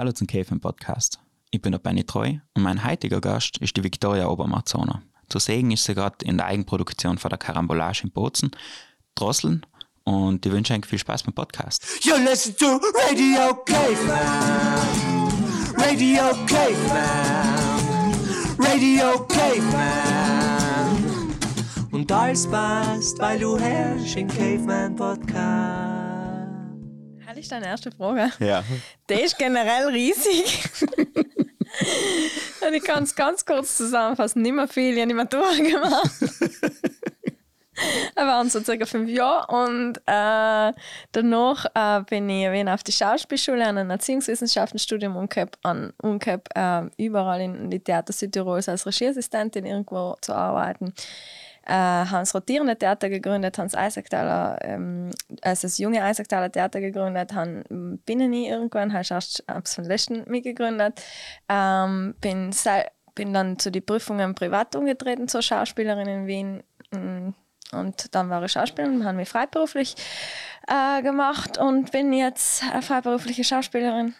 Hallo zum Käfen Podcast. Ich bin der Benny Treu und mein heutiger Gast ist die Victoria Obermarzoner. Zu sehen ist sie gerade in der Eigenproduktion von der Karambolage in Bozen, Drosseln und ich wünsche euch viel Spaß beim Podcast. You listen to Radio Caveman. Radio Caveman. Radio Caveman. Und alles passt, weil du herrschst im Caveman Podcast. Das ist deine erste Frage. Ja. Der ist generell riesig. Und ich kann es ganz kurz zusammenfassen. Nicht mehr viel, ich habe nicht mehr durchgemacht. Er waren so circa fünf Jahre und äh, danach äh, bin ich wieder auf die Schauspielschule an ein Erziehungswissenschaftenstudium umgehabt, an umgehabt äh, überall in die Theater Südtirols als Regieassistentin irgendwo zu arbeiten. Äh, haben das rotierende Theater gegründet, haben das Eisacktaler, ähm, also das junge Eisacktaler Theater gegründet, haben bin ich irgendwann, habe ich erst von letzten mitgegründet, ähm, bin, bin dann zu den Prüfungen privat umgetreten zur Schauspielerin in Wien. Mm, Und dann war ich Schauspielerin, habe mich freiberuflich äh, gemacht und bin jetzt eine freiberufliche Schauspielerin.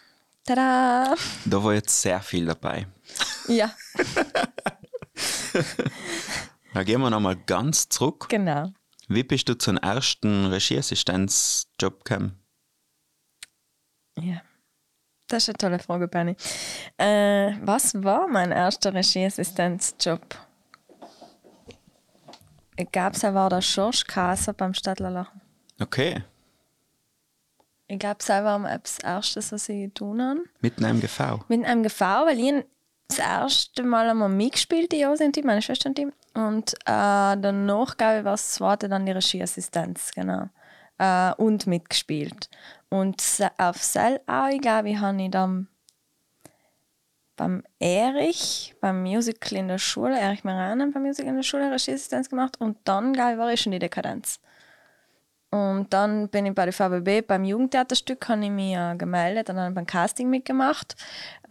Tada! Da war jetzt sehr viel dabei. Ja, Da gehen wir nochmal ganz zurück. genau. Wie bist du zum ersten Regieassistenzjob gekommen? Ja. Das ist eine tolle Frage, Benny. Äh, was war mein erster Regieassistenzjob? Ich glaube, es war der George Kaser beim Stadtler Okay, Ich glaube, es war das Erste, was ich getan habe. mitten im GV. mit einem GV, weil ich das erste Mal einmal mitgespielt, die Josi Team, meine Schwester und Team. Und äh, danach, glaube ich, war das zweite dann die Regieassistenz, genau. Äh, und mitgespielt. Und auf Sel auch, ich glaube ich, habe ich dann beim Erich, beim Musical in der Schule, Erich Meranen beim Musical in der Schule Regieassistenz gemacht und dann, glaube ich, war ich schon der Dekadenz. Und dann bin ich bei der VBB beim Jugendtheaterstück habe ich mich äh, gemeldet und dann beim Casting mitgemacht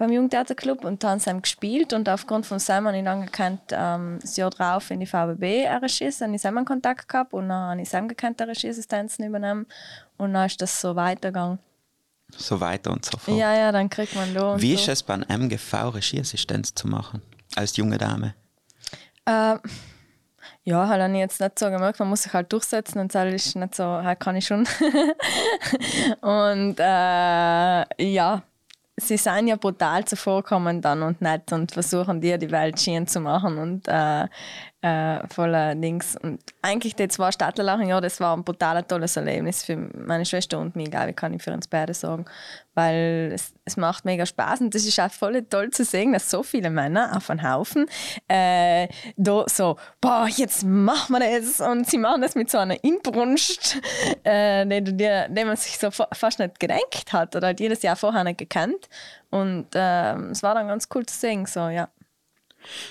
beim Jugendtheaterclub und dann haben gespielt und aufgrund von Sam habe ich dann gekannt, ähm, das Jahr drauf in die VBB dann habe ich Sam einen Kontakt gehabt und dann habe ich Sam gekannt, Regieassistenzen übernommen und dann ist das so weitergegangen. So weiter und so fort. Ja, ja, dann kriegt man da Wie so. ist es beim MGV Regieassistenz zu machen? Als junge Dame? Äh, ja, halt habe ich jetzt nicht so gemerkt, man muss sich halt durchsetzen und das ist nicht so, halt kann ich schon. und äh, ja, sie sind ja brutal zuvorkommend dann und nett und versuchen dir die Welt schön zu machen und äh, äh, voller Dings. Und eigentlich die zwei Stadtlerlachen, ja, das war ein brutal tolles Erlebnis für meine Schwester und mich, glaube ich, kann ich für uns beide sagen. Weil es, es macht mega Spaß und das ist auch voll toll zu sehen, dass so viele Männer auf einen Haufen äh, da so, boah, jetzt machen wir das und sie machen das mit so einer Inbrunst, äh, die, die, die man sich so fa- fast nicht gedenkt hat oder halt jedes Jahr vorher nicht gekannt. Und ähm, es war dann ganz cool zu sehen, so, ja.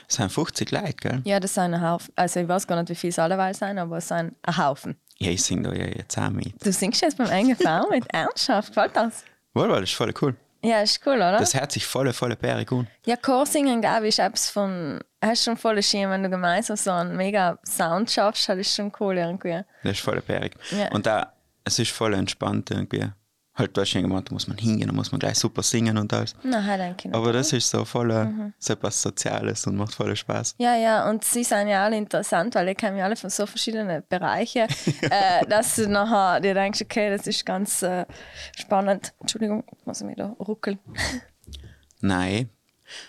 Es sind 50 Leute, gell? Ja, das sind ein Haufen. Also ich weiß gar nicht, wie viele es alleweil sein, aber es sind ein Haufen. Ja, ich singe da ja jetzt auch mit. Du singst jetzt beim NGV mit Ernsthaft, gefällt das? Wohl, weil das ist voll cool. Ja, ist cool, oder? Das hört sich voll, voll bärig an. ja, Chorsingen, glaube ich, ist etwas von... Hast schon voll schön, wenn du gemeinsam so einen mega Sound schaffst, das ist schon cool irgendwie. Das ist voll bärig. Ja. Und da, es ist voll entspannt irgendwie. Halt, schon gemeint, da muss man hingehen, da muss man gleich super singen und alles. Na, Kind. Aber das ist so voll äh, Mhm. so etwas Soziales und macht voll Spaß. Ja, ja, und sie sind ja alle interessant, weil die kommen ja alle von so verschiedenen Bereichen, äh, dass du nachher dir denkst, okay, das ist ganz äh, spannend. Entschuldigung, ich muss mich da ruckeln. Nein.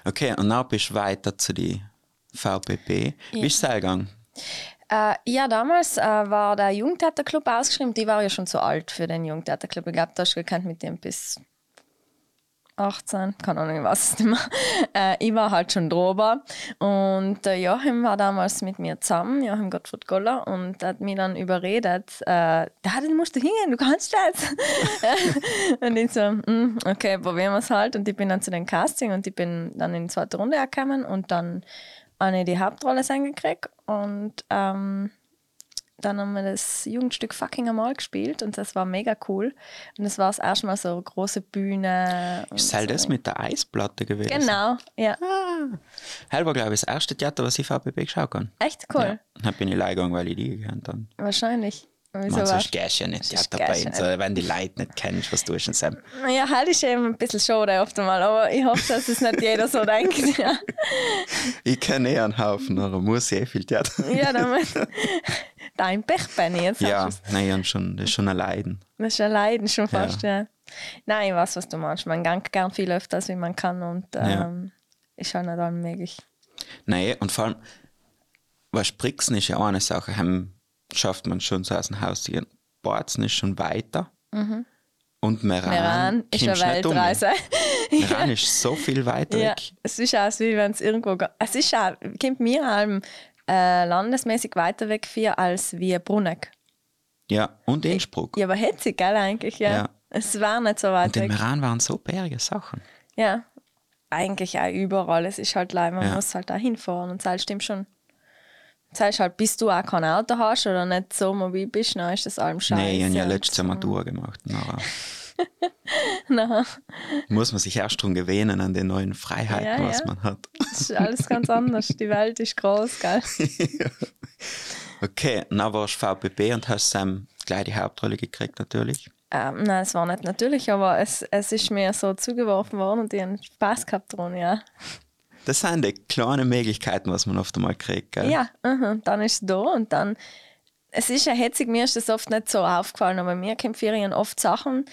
Okay, und dann bist du weiter zu die VPP. Wie ist es gegangen? Äh, ja, damals äh, war der Jugendtheaterclub ausgeschrieben. Die war ja schon zu alt für den Jugendtheaterclub. Ich glaube, da hast du gekannt mit dem bis 18, keine Ahnung, ich weiß es nicht mehr. Äh, ich war halt schon drüber. Und äh, Joachim war damals mit mir zusammen, Joachim Gottfried Goller, und hat mich dann überredet, äh, da musst du hingehen, du kannst das. und ich so, "Mm, okay, probieren wir es halt. Und ich bin dann zu dem Casting und ich bin dann in die zweite Runde gekommen und dann ich die Hauptrolle gekriegt. Und ähm, dann haben wir das Jugendstück Fucking einmal gespielt und das war mega cool. Und das war das erste Mal so eine große Bühne. Ist halt so. das mit der Eisplatte gewesen? Genau, ja. Hell war, glaube ich, das erste Theater, was ich VPP geschaut habe. Echt cool. Ja. Dann bin ich leider gegangen, weil ich die gekannt habe. Wahrscheinlich. Wieso Man, sonst gehst du ja nicht ja, dabei. gehst du So, wenn die Leute nicht kennst, was tust du denn? Ja, halt ist eben ein bisschen schade oft einmal, aber ich hoffe, dass es nicht jeder so denkt. Ja, Ich kenne eh einen Haufen, aber muss eh viel Theater. ja damit. Dein Pech, Benny, jetzt Ja, nein, ja, schon, das ist schon ein Leiden. Das ist ein Leiden schon fast, ja. Nein, ich weiß, was du meinst. Man geht gern viel öfter, als wie man kann und Ja. ähm, ist halt nicht allem möglich. Nein, und vor allem, was Spritzen ist ja auch eine Sache, heim schafft man schon so aus dem Haus zu gehen. Borzen ist schon weiter. Und Meran, Meran ist eine um. Weltreise. Meran ist so viel weiter ja, weg. es ist auch, wie wenn es irgendwo geht. Es ist auch, kommt mir allem äh, landesmäßig weiter weg für als wie Bruneck. Ja, und Innsbruck. Ja, aber hetzig, gell, eigentlich, ja. Ja. Es war nicht so weit und weg. Meran waren so bärige Sachen. Ja, eigentlich auch überall. Es ist halt leid, man muss halt da hinfahren und das stimmt schon. Das heißt halt, bis du auch kein Auto hast oder nicht so mobil bist, dann ist das allem scheiße. Nein, ich habe ja letztes Jahr so. Matur gemacht. Nachher Nein, muss man sich erst drum gewöhnen an die neuen Freiheiten, Ja, was ja. man hat. das ist alles ganz anders. Die Welt ist groß, gell? Okay, dann warst du VBB und hast Sam gleich die Hauptrolle gekriegt, natürlich. Ähm, nein, es war nicht natürlich, aber es, es ist mir so zugeworfen worden und ich habe Spaß gehabt dran, ja. Das sind die kleinen Möglichkeiten, was man oft einmal kriegt. Gell? Ja, mhm. dann ist es da und dann. Es ist ja hetzig, mir ist das oft nicht so aufgefallen, aber mir kommen Ferien oft Sachen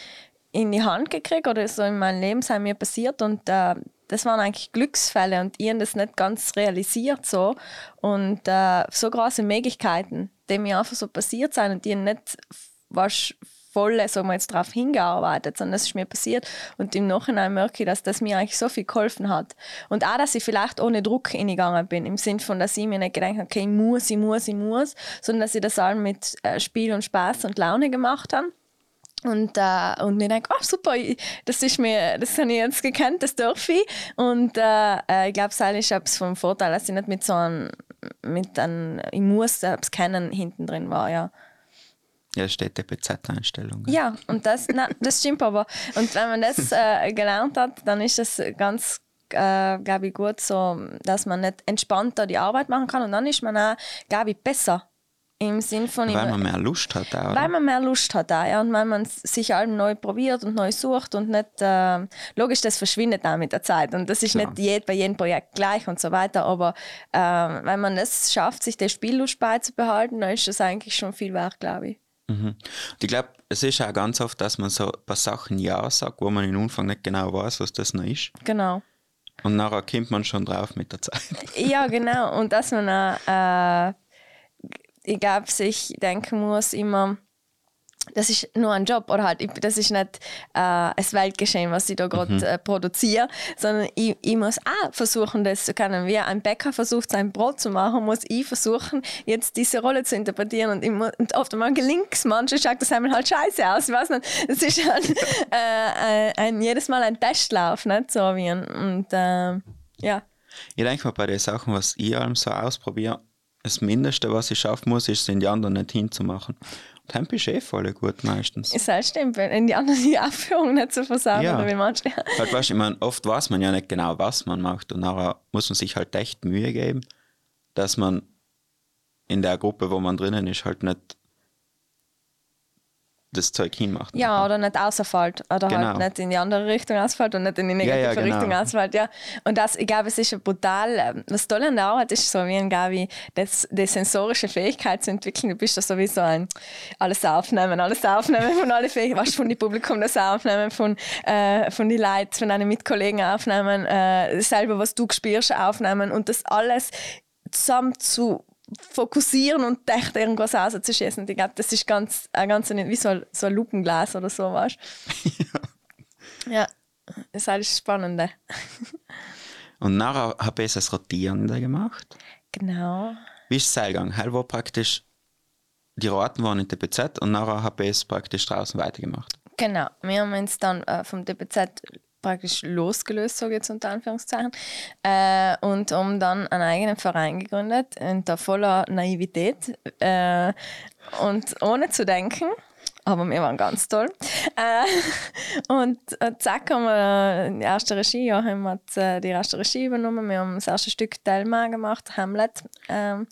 in die Hand gekriegt oder so in meinem Leben sind mir passiert und äh, das waren eigentlich Glücksfälle und ich habe das nicht ganz realisiert so und äh, so große Möglichkeiten, die mir einfach so passiert sind und die haben nicht was voll, sagen wir jetzt, darauf hingearbeitet, sondern das ist mir passiert und im Nachhinein merke ich, dass das mir eigentlich so viel geholfen hat und auch, dass ich vielleicht ohne Druck hingegangen bin, im Sinne von, dass ich mir nicht gedacht habe, okay, ich muss, ich muss, ich muss, sondern dass ich das allem mit äh, Spiel und Spaß und Laune gemacht habe. Und, äh, und ich denke, oh super, ich, das ist mir, das habe ich jetzt gekannt, das darf ich. Und äh, äh, ich glaube, es ist etwas vom Vorteil, dass ich nicht mit so einem, mit einem, ich muss etwas kennen hinten drin war, ja. Ja, steht DPZ-Einstellung. Ja, und das, na, das stimmt aber. Und wenn man das äh, gelernt hat, dann ist das ganz, äh, glaube ich, gut so, dass man nicht entspannter die Arbeit machen kann. Und dann ist man auch, glaube ich, besser. Im Sinn von, Weil man mehr Lust hat auch, weil man mehr Lust hat auch, ja, und weil man sich allem neu probiert und neu sucht und nicht, äh, logisch, das verschwindet auch mit der Zeit und das ist Klar. nicht jed, bei jedem Projekt gleich und so weiter, aber äh, wenn man es schafft, sich der Spiellust beizubehalten, dann ist das eigentlich schon viel wert, glaube ich. Und ich glaube, es ist auch ganz oft, dass man so ein paar Sachen Ja sagt, wo man im Anfang nicht genau weiß, was das noch ist. Genau. Und nachher kommt man schon drauf mit der Zeit. Ja, genau. Und dass man auch, äh, ich glaube, sich denken muss immer, das ist nur ein Job oder halt, ich- das ist nicht äh, das Weltgeschehen, was ich da gerade äh, produziere, sondern ich, ich muss auch versuchen, das zu können. Wie ein Bäcker versucht, sein Brot zu machen, muss ich versuchen, jetzt diese Rolle zu interpretieren. Und, ich muss, und oft einmal gelingt es, manchmal schaut das einmal halt scheiße aus. Ich weiß nicht, es ist halt, äh, ein, ein, jedes Mal ein Testlauf, nicht so wie ein, und äh, ja. Ich denke mal, bei den Sachen, was ich allem so ausprobiere, das Mindeste, was ich schaffen muss, ist, den die anderen nicht hinzumachen. Bist du eh voll gut meistens. Ist halt stimmt, wenn die anderen die Aufführung nicht so versauen Ja. oder wie manche. Halt, weißt, ich meine, oft weiß man ja nicht genau, was man macht. Und nachher muss man sich halt echt Mühe geben, dass man in der Gruppe, wo man drinnen ist, halt nicht das Zeug hinmacht. Ja, oder nicht außerfällt. Oder Genau. halt nicht in die andere Richtung ausfällt und nicht in die negative ja, genau. Richtung ausfällt. Ja. Und das, ich glaube, es ist ja brutal. ähm, Was toll an der Arbeit ist, so wie ein Gabi, das, die sensorische Fähigkeit zu entwickeln. Du bist ja sowieso ein alles aufnehmen, alles aufnehmen von alle Fähigkeiten, weißt, von den Publikum das aufnehmen, von, äh, von den Leuten, von deinen Mitkollegen aufnehmen, äh, selber, was du spürst, aufnehmen und das alles zusammen zu fokussieren und echt irgendwas rauszuschießen. Ich glaube, das ist ganz, ein ganz wie so ein, so ein Lupenglas oder so, weißt du? ja. Das ist alles Spannende. Und nachher habe ich das Rotierende gemacht. Genau. Wie ist es gegangen? Heil war praktisch, die Raten waren in der BZ und nachher habe ich es praktisch draußen weitergemacht. Genau. Wir haben uns dann äh, vom DPZ praktisch losgelöst, ich jetzt unter Anführungszeichen, äh, und haben dann einen eigenen Verein gegründet, unter voller Naivität äh, und ohne zu denken. Aber wir waren ganz toll. Äh, und äh, zack haben wir die erste Regie, Joachim hat äh, die erste Regie übernommen. Wir haben das erste Stück Thelma gemacht, Hamlet. Ähm,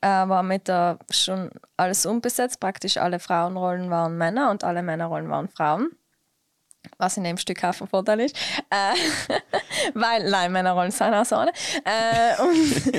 äh, war mit der schon alles unbesetzt. Praktisch alle Frauenrollen waren Männer und alle Männerrollen waren Frauen. Was in dem Stück auch von Vorteil ist. Äh, weil, nein, Männerrollen sind auch so. Äh, und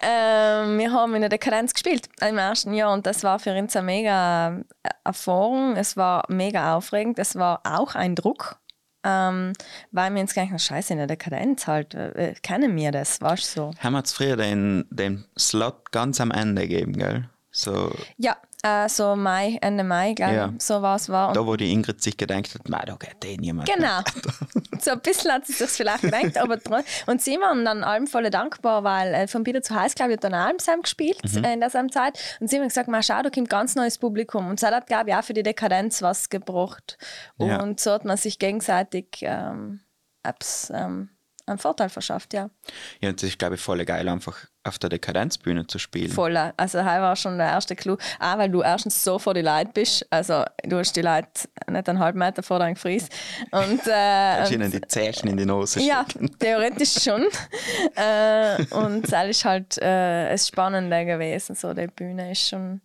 äh, wir haben in der Dekadenz gespielt im ersten Jahr und das war für uns eine mega äh, Erfahrung. Es war mega aufregend. Es war auch ein Druck. Ähm, weil wir uns gedacht haben, scheiße, in der Dekadenz halt, äh, kennen wir das, weißt du so. Haben wir jetzt früher den, den Slot ganz am Ende gegeben, gell? So, Ja, äh, so Mai, Ende Mai, glaube Ja. ich, so was war. Und da, wo die Ingrid sich gedacht hat, nein, da geht eh niemand. Genau. so ein bisschen hat sie sich vielleicht gedacht, aber und sie waren dann allem voll dankbar, weil äh, von Bieder zu Heiß, glaube ich, hat dann auch Almsheim gespielt äh, in dieser Zeit. Und sie haben gesagt, mal schau, da kommt ganz neues Publikum. Und das hat, glaube ich, auch für die Dekadenz was gebracht. Ja. Und so hat man sich gegenseitig ähm, Apps, ähm, einen Vorteil verschafft, ja. Ja, und das ist, glaube ich, voll geil, einfach auf der Dekadenzbühne zu spielen. Voll. Also, das war schon der erste Clou. Auch weil du erstens so vor die Leute bist. Also, du hast die Leute nicht einen halben Meter vor deinem Gefries. Und, äh, und- ihnen die Zeichen in die Nase Ja, stecken. theoretisch schon. äh, und das ist halt äh, das Spannende gewesen. So, die Bühne ist schon.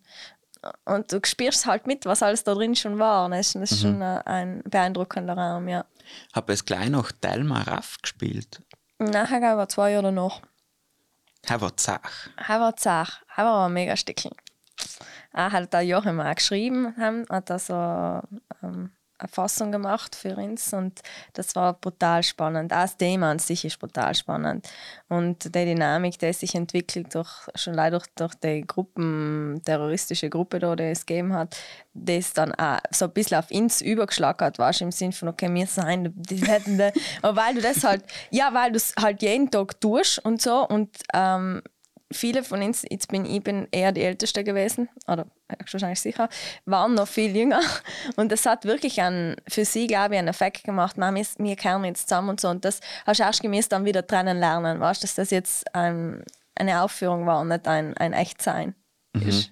Und du spürst halt mit, was alles da drin schon war. Das ist, das ist schon äh, ein beeindruckender Raum, ja. Habe es gleich noch Delma Raff gespielt. Nachher gab es zwei Jahre noch. Er war zach. Er war zart. Er war ein mega Stückchen. Er hat da Joachim auch geschrieben, haben, hat da so ähm, Fassung gemacht für uns und das war brutal spannend. Auch das Thema an sich ist brutal spannend. Und die Dynamik, die sich entwickelt, durch, schon leider durch, die Gruppen, terroristische Gruppe, da, die es gegeben hat, das dann auch so ein bisschen auf uns übergeschlagen du, im Sinn von, okay, wir sein, die hätten da, aber weil du das halt, ja, weil du es halt jeden Tag tust und so und ähm, viele von uns, jetzt bin ich bin eher die Älteste gewesen, oder wahrscheinlich sicher, waren noch viel jünger. Und das hat wirklich einen, für sie, glaube ich, einen Effekt gemacht. Man, wir, kehren jetzt zusammen und so. Und das hast du erst gemäß dann wieder trennen lernen, weißt du, dass das jetzt ein, eine Aufführung war und nicht ein, ein Echtsein ist.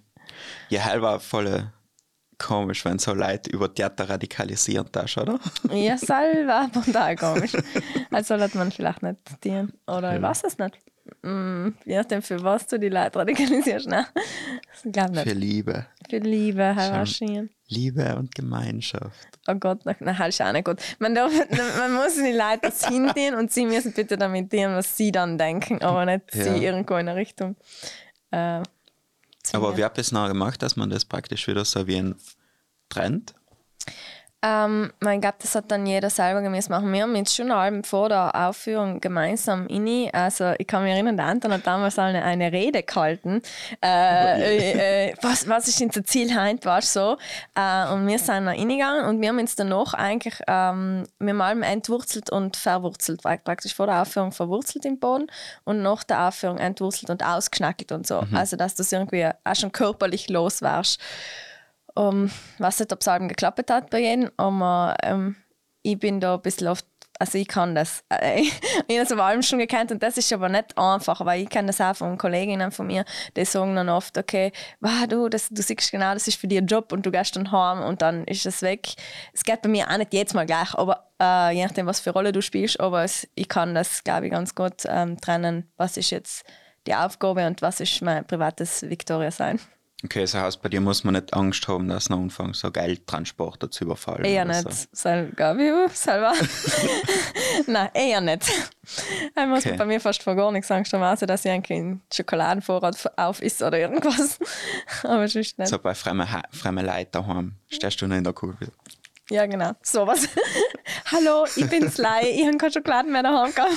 Ja, hell war voll komisch, wenn so Leute über Theater radikalisiert hast, oder? Ja, war total komisch. Also sollte man vielleicht nicht dienen. Oder ich weiß es nicht. Mm, je nachdem, für was du die Leute radikalisierst. Ne? Ich glaube nicht. Für Liebe. Für Liebe, Herr. Waschingen. Liebe und Gemeinschaft. Oh Gott, na, halt ist auch nicht gut. Man, darf, man muss die Leute das hindienen und sie müssen bitte damit dienen, was sie dann denken, aber nicht Ja. sie irgendwo in eine Richtung. Äh. Aber wie habt ihr es noch gemacht, dass man das praktisch wieder so wie ein Trend? Ähm, ich glaube, das hat dann jeder selber gemäß machen. Wir haben jetzt schon Alben vor der Aufführung gemeinsam inni. Also ich kann mich erinnern, der Anton hat damals eine, eine Rede gehalten. Äh, äh, äh, was, was ist unser Ziel heute, war so. Äh, und wir sind da reingegangen und wir haben uns danach eigentlich ähm, mit dem Alben entwurzelt und verwurzelt. Praktisch vor der Aufführung verwurzelt im Boden und nach der Aufführung entwurzelt und ausgeschnackelt und so. Also dass du es irgendwie auch schon körperlich los warst. Um, weiß nicht, ob es Alben geklappt hat bei jedem, aber ähm, ich bin da ein bisschen oft, also ich kann das. Äh, ich habe das auf Alben schon gekannt und das ist aber nicht einfach, weil ich kenne das auch von Kolleginnen von mir, die sagen dann oft, okay, wow, du, das, du siehst genau, das ist für dich ein Job und du gehst dann heim und dann ist es weg. Es geht bei mir auch nicht jedes Mal gleich, aber äh, je nachdem, was für Rolle du spielst, aber es, ich kann das, glaube ich, ganz gut ähm, trennen, was ist jetzt die Aufgabe und was ist mein privates Victoria sein. Okay, das heißt, bei dir muss man nicht Angst haben, dass noch anfangen, so Geldtransporter zu überfallen. Eher nicht. So. Sel Gabi, selber. Nein, eher nicht. Er muss Okay. bei mir fast vor gar nichts Angst haben, außer dass ich einen Schokoladenvorrat auf ist oder irgendwas. Aber sonst nicht. So bei fremden, Ha- fremden Leuten daheim stehst du noch in der Kurve. Ja, genau. Sowas. Hallo, ich bin's Lei. Ich habe keine Schokoladen mehr daheim gehabt.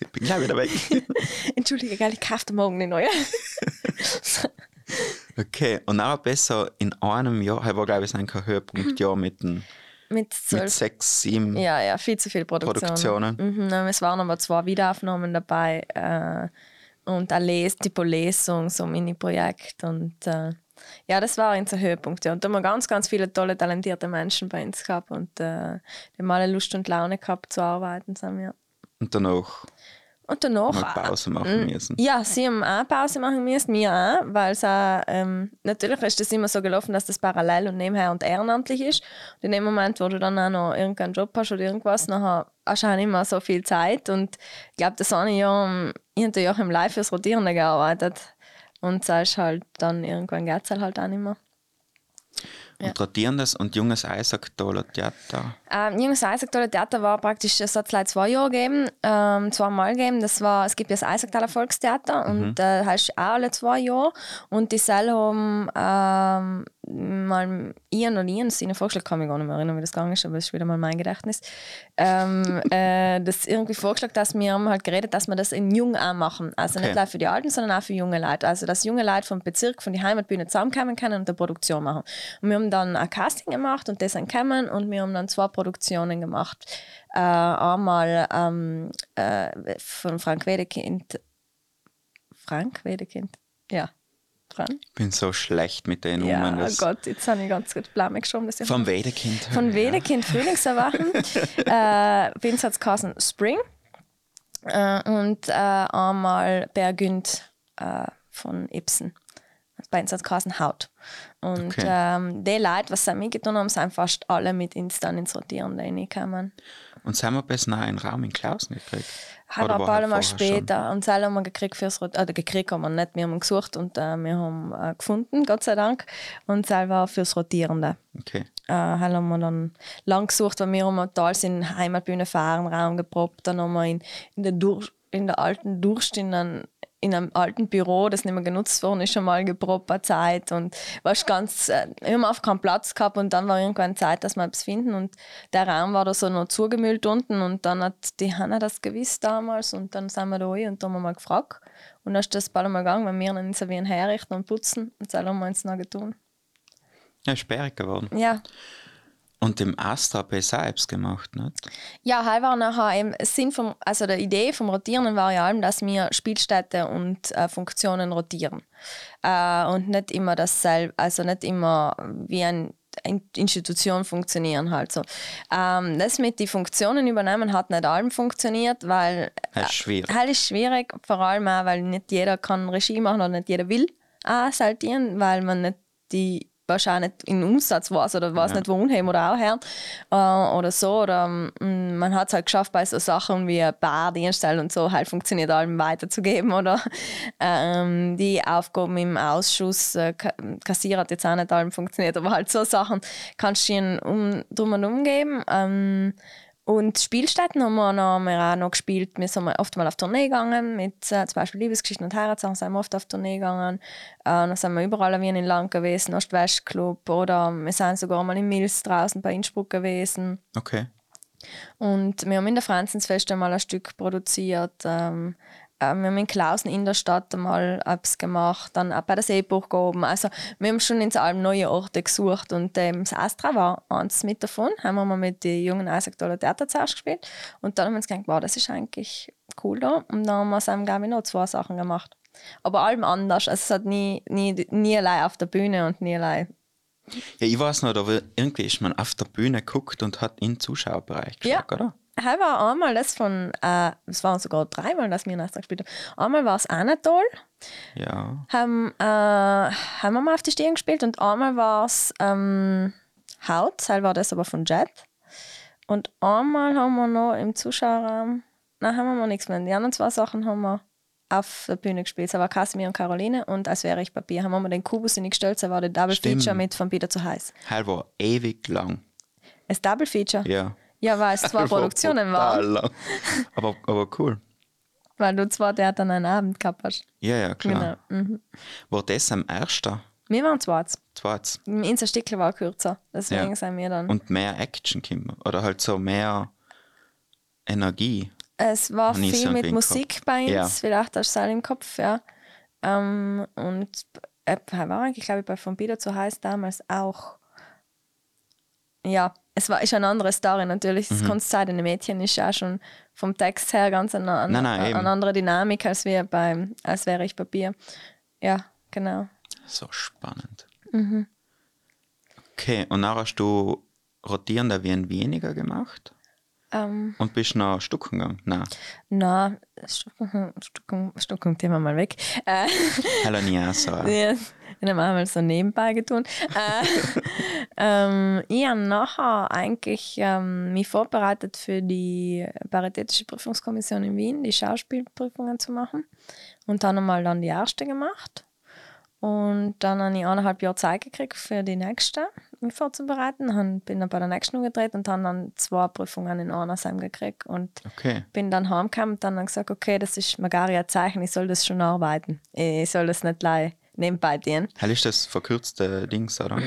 ich bin gleich wieder weg. Entschuldige, gell, ich kaufe morgen eine neue. Okay, und auch besser in einem Jahr, war glaube ich ein Höhepunktjahr mit, den, Mit mit sechs, sieben Ja, ja, viel zu viel Produktionen. Produktionen. Mhm, es waren aber zwei Wiederaufnahmen dabei äh, und eine Les Tipo Lesung, so ein Mini-Projekt. Und äh, ja, das war unser Höhepunkt. Ja. Und da haben wir ganz, ganz viele tolle, talentierte Menschen bei uns gehabt und äh, die haben alle Lust und Laune gehabt zu arbeiten. Zusammen, ja. Und danach Und danach. mal Pause machen müssen. Ja, sie haben auch Pause machen müssen, wir auch, weil es auch, ähm, natürlich ist das immer so gelaufen, dass das parallel und nebenher und ehrenamtlich ist. Und in dem Moment, wo du dann auch noch irgendeinen Job hast oder irgendwas, nachher hast du auch nicht mehr so viel Zeit. Und ich glaube, das eine Jahr, ich habe ja auch im Live fürs Rotierende gearbeitet. Und das ist halt dann irgendwann geht es halt auch nicht mehr. Und rotierendes und junges Eisaktoler Theater. Ähm, Junges Eisacktaler Theater war praktisch, es hat es zwei Jahre gegeben, ähm, zweimal gegeben. Das war, es gibt ja das Eisacktaler Volkstheater und äh, heißt auch alle zwei Jahre. Und die Säle haben ähm, mal Ian oder Ian das ihnen vorgeschlagen, kann mich gar nicht mehr erinnern, wie das gegangen ist, aber es ist wieder mal mein Gedächtnis. Ähm, äh, das irgendwie vorgeschlagen, dass wir haben halt geredet, dass wir das in Jung auch machen. Also Okay. nicht nur für die Alten, sondern auch für junge Leute. Also dass junge Leute vom Bezirk, von die Heimatbühne zusammenkommen können und eine Produktion machen. Und wir haben dann ein Casting gemacht und das sind gekommen und wir haben dann zwei Produktionen gemacht. Äh, einmal ähm, äh, von Frank Wedekind. Frank Wedekind? Ja. Frank? Ich bin so schlecht mit den Ja, Nummern. oh Gott, jetzt habe ich ganz gut Blame geschoben. Vom Wedekind. von Wedekind Frühlingserwachen. äh, Vince hat es Spring. Äh, und äh, einmal Bergünd äh, von Ibsen. Bei uns hat es Haut. Und Okay. ähm, die Leute, was sie mitgetan haben, sind fast alle mit uns dann ins Rotieren reingekommen. Und sind wir bis nah einen Raum in Klausen gekriegt? Hat Oder ein war paar Mal später. Und selber haben wir gekriegt fürs Rot oder gekriegt haben wir nicht, wir haben gesucht und äh, wir haben äh, gefunden, Gott sei Dank. Und selber fürs Rotierende. Schon? Okay. Äh, halt haben wir dann lang gesucht, weil wir haben damals in Heimatbühne Fahrenraum geprobt. Dann haben wir in, in, der, Durch, in der alten Durst in, einem- in einem alten Büro, das nicht mehr genutzt worden ist, schon mal geprobt eine Zeit. Und warst ganz, äh, haben einfach keinen Platz gehabt und dann war irgendwann Zeit, dass wir etwas finden. Und der Raum war da so noch zugemüllt unten und dann hat die Hanna das gewusst damals und dann sind wir da rein und da haben wir mal gefragt. Und dann ist das bald mal gegangen, wenn wir dann so wie herrichten und putzen und das haben wir uns noch getan. Ja, sperrig geworden. Ja. Und im Astra ich selbst gemacht, nicht? Ja, halt war nachher eben Sinn vom, also die Idee vom Rotieren war ja allem, dass wir Spielstätte und äh, Funktionen rotieren äh, und nicht immer dasselbe, also nicht immer wie eine Institution funktionieren halt so. Ähm, das mit die Funktionen übernehmen hat nicht allem funktioniert, weil Das ist schwierig. Halt ist schwierig, vor allem auch, weil nicht jeder kann Regie machen oder nicht jeder will auch saltieren, weil man nicht die wahrscheinlich in Umsatz weiß oder weiß nicht wohin haben oder auch her äh, oder so oder mm, man hat es halt geschafft bei so Sachen wie Bar, Dienststelle und so halt funktioniert allem weiterzugeben oder? Ähm, die Aufgaben im Ausschuss äh, Ka- Kassierer hat jetzt auch nicht allem funktioniert, aber halt so Sachen kannst du ihnen um, drum und umgeben ähm, und Spielstätten haben wir, noch, haben wir auch noch gespielt. Wir sind oft mal auf Tournee gegangen, mit äh, zum Beispiel Liebesgeschichten und Heiratssachen sind wir oft auf Tournee gegangen. Äh, dann sind wir überall wie in Land gewesen, Ostwestclub oder wir sind sogar mal in Mills draußen bei Innsbruck gewesen. Okay. Und wir haben in der Franzensfest einmal ein Stück produziert. Ähm, äh, wir haben in Klausen in der Stadt einmal etwas gemacht, dann auch bei der Seeburg oben. Also wir haben schon ins allem neue Orte gesucht und ähm, das Astra war eins mit davon. Haben wir mal mit den jungen Eisacktaler Theater zuerst gespielt und dann haben wir uns gedacht, wow, das ist eigentlich cool da. Und dann haben wir zusammen, glaube ich, noch zwei Sachen gemacht. Aber allem anders. Also es hat nie, nie, nie allein auf der Bühne und nie allein Ja, ich weiß noch, aber irgendwie ist man auf der Bühne geguckt und hat in den Zuschauerbereich Ja. geschaut, oder? Hei war einmal das von, äh, es waren sogar dreimal, dass wir Nasdaq gespielt haben. Einmal war es Anatol, Ja. haben, äh, haben wir mal auf die Stirn gespielt und einmal war es ähm, Haut, Teil war das aber von Jet. Und einmal haben wir noch im Zuschauerraum, nein, haben wir mal nichts mehr. Die anderen zwei Sachen haben wir auf der Bühne gespielt. Das war Casimir und Caroline und als wäre ich Papier haben wir den Kubus in die gestellt, das war der Double Stimmt. Feature mit von Peter zu heiß. Heil war ewig lang. Das Double Feature? Ja. Ja, weil es zwei Produktionen waren, lang. Aber, aber cool. weil du zwei Theater an einem Abend gehabt hast. Ja, ja, klar. Genau. Mhm. War das am ersten? Wir waren zweites. Zweites. Unser Stickel war kürzer, deswegen Ja. sind wir dann. Und mehr Action gekommen. Oder halt so mehr Energie. es war ich so viel mit Musik bei uns, Ja. vielleicht hast du es auch im Kopf, ja. Ähm, und äh, war eigentlich, glaube ich, bei Von Bieder zu heiß damals auch. Ja, es war ist eine andere Story natürlich. Mhm. Das Kunstzeit Mädchen ist ja schon vom Text her ganz eine, eine, Nein, nein, eine andere Dynamik als wir beim, als wäre ich Papier. Ja, genau. So spannend. Mhm. Okay, und dann hast du rotierender wie ein weniger gemacht Ähm, und bist noch Stucken gegangen? Nein, Stuckung, Stuckung, die haben wir mal weg. Äh, Hallo nie auch so. Ja, ich habe mal so nebenbei getan. äh, ähm, ich habe nachher eigentlich ähm, mich vorbereitet für die Paritätische Prüfungskommission in Wien, die Schauspielprüfungen zu machen. Und dann einmal dann die erste gemacht. Und dann habe ich eineinhalb Jahre Zeit gekriegt für die nächste, mich vorzubereiten. Dann bin dann bei der nächsten umgedreht und habe dann zwei Prüfungen in einer Sem gekriegt. Und Okay. bin dann heimgekommen und dann gesagt, okay, das ist Magaria Zeichen, ich soll das schon arbeiten. Ich soll das nicht gleich nebenbei dienen. Hell ist das verkürzte Dings, oder?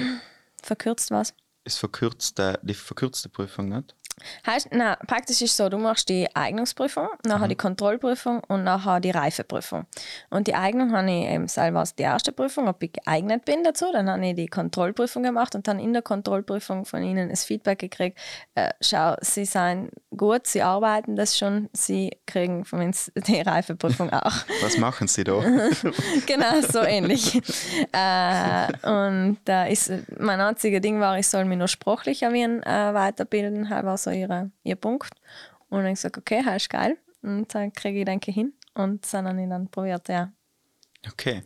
Verkürzt was? Ist verkürzte, die verkürzte Prüfung nicht? Heißt, na, praktisch ist so, du machst die Eignungsprüfung, nachher die Kontrollprüfung und nachher die Reifeprüfung. Und die Eignung habe ich eben selber als die erste Prüfung, ob ich geeignet bin dazu. Dann habe ich die Kontrollprüfung gemacht und dann in der Kontrollprüfung von ihnen das Feedback gekriegt, äh, schau, sie seien gut, sie arbeiten das schon, sie kriegen von uns die Reifeprüfung auch. Was machen Sie da? genau, so ähnlich. äh, und äh, ist, mein einziges Ding war, ich soll mich noch sprachlicher wie äh, weiterbilden, halt war so ihre, ihr Punkt. Und dann ich gesagt, okay, das ist geil. Und dann kriege ich denke hin. Und dann habe dann probiert, ja. Okay.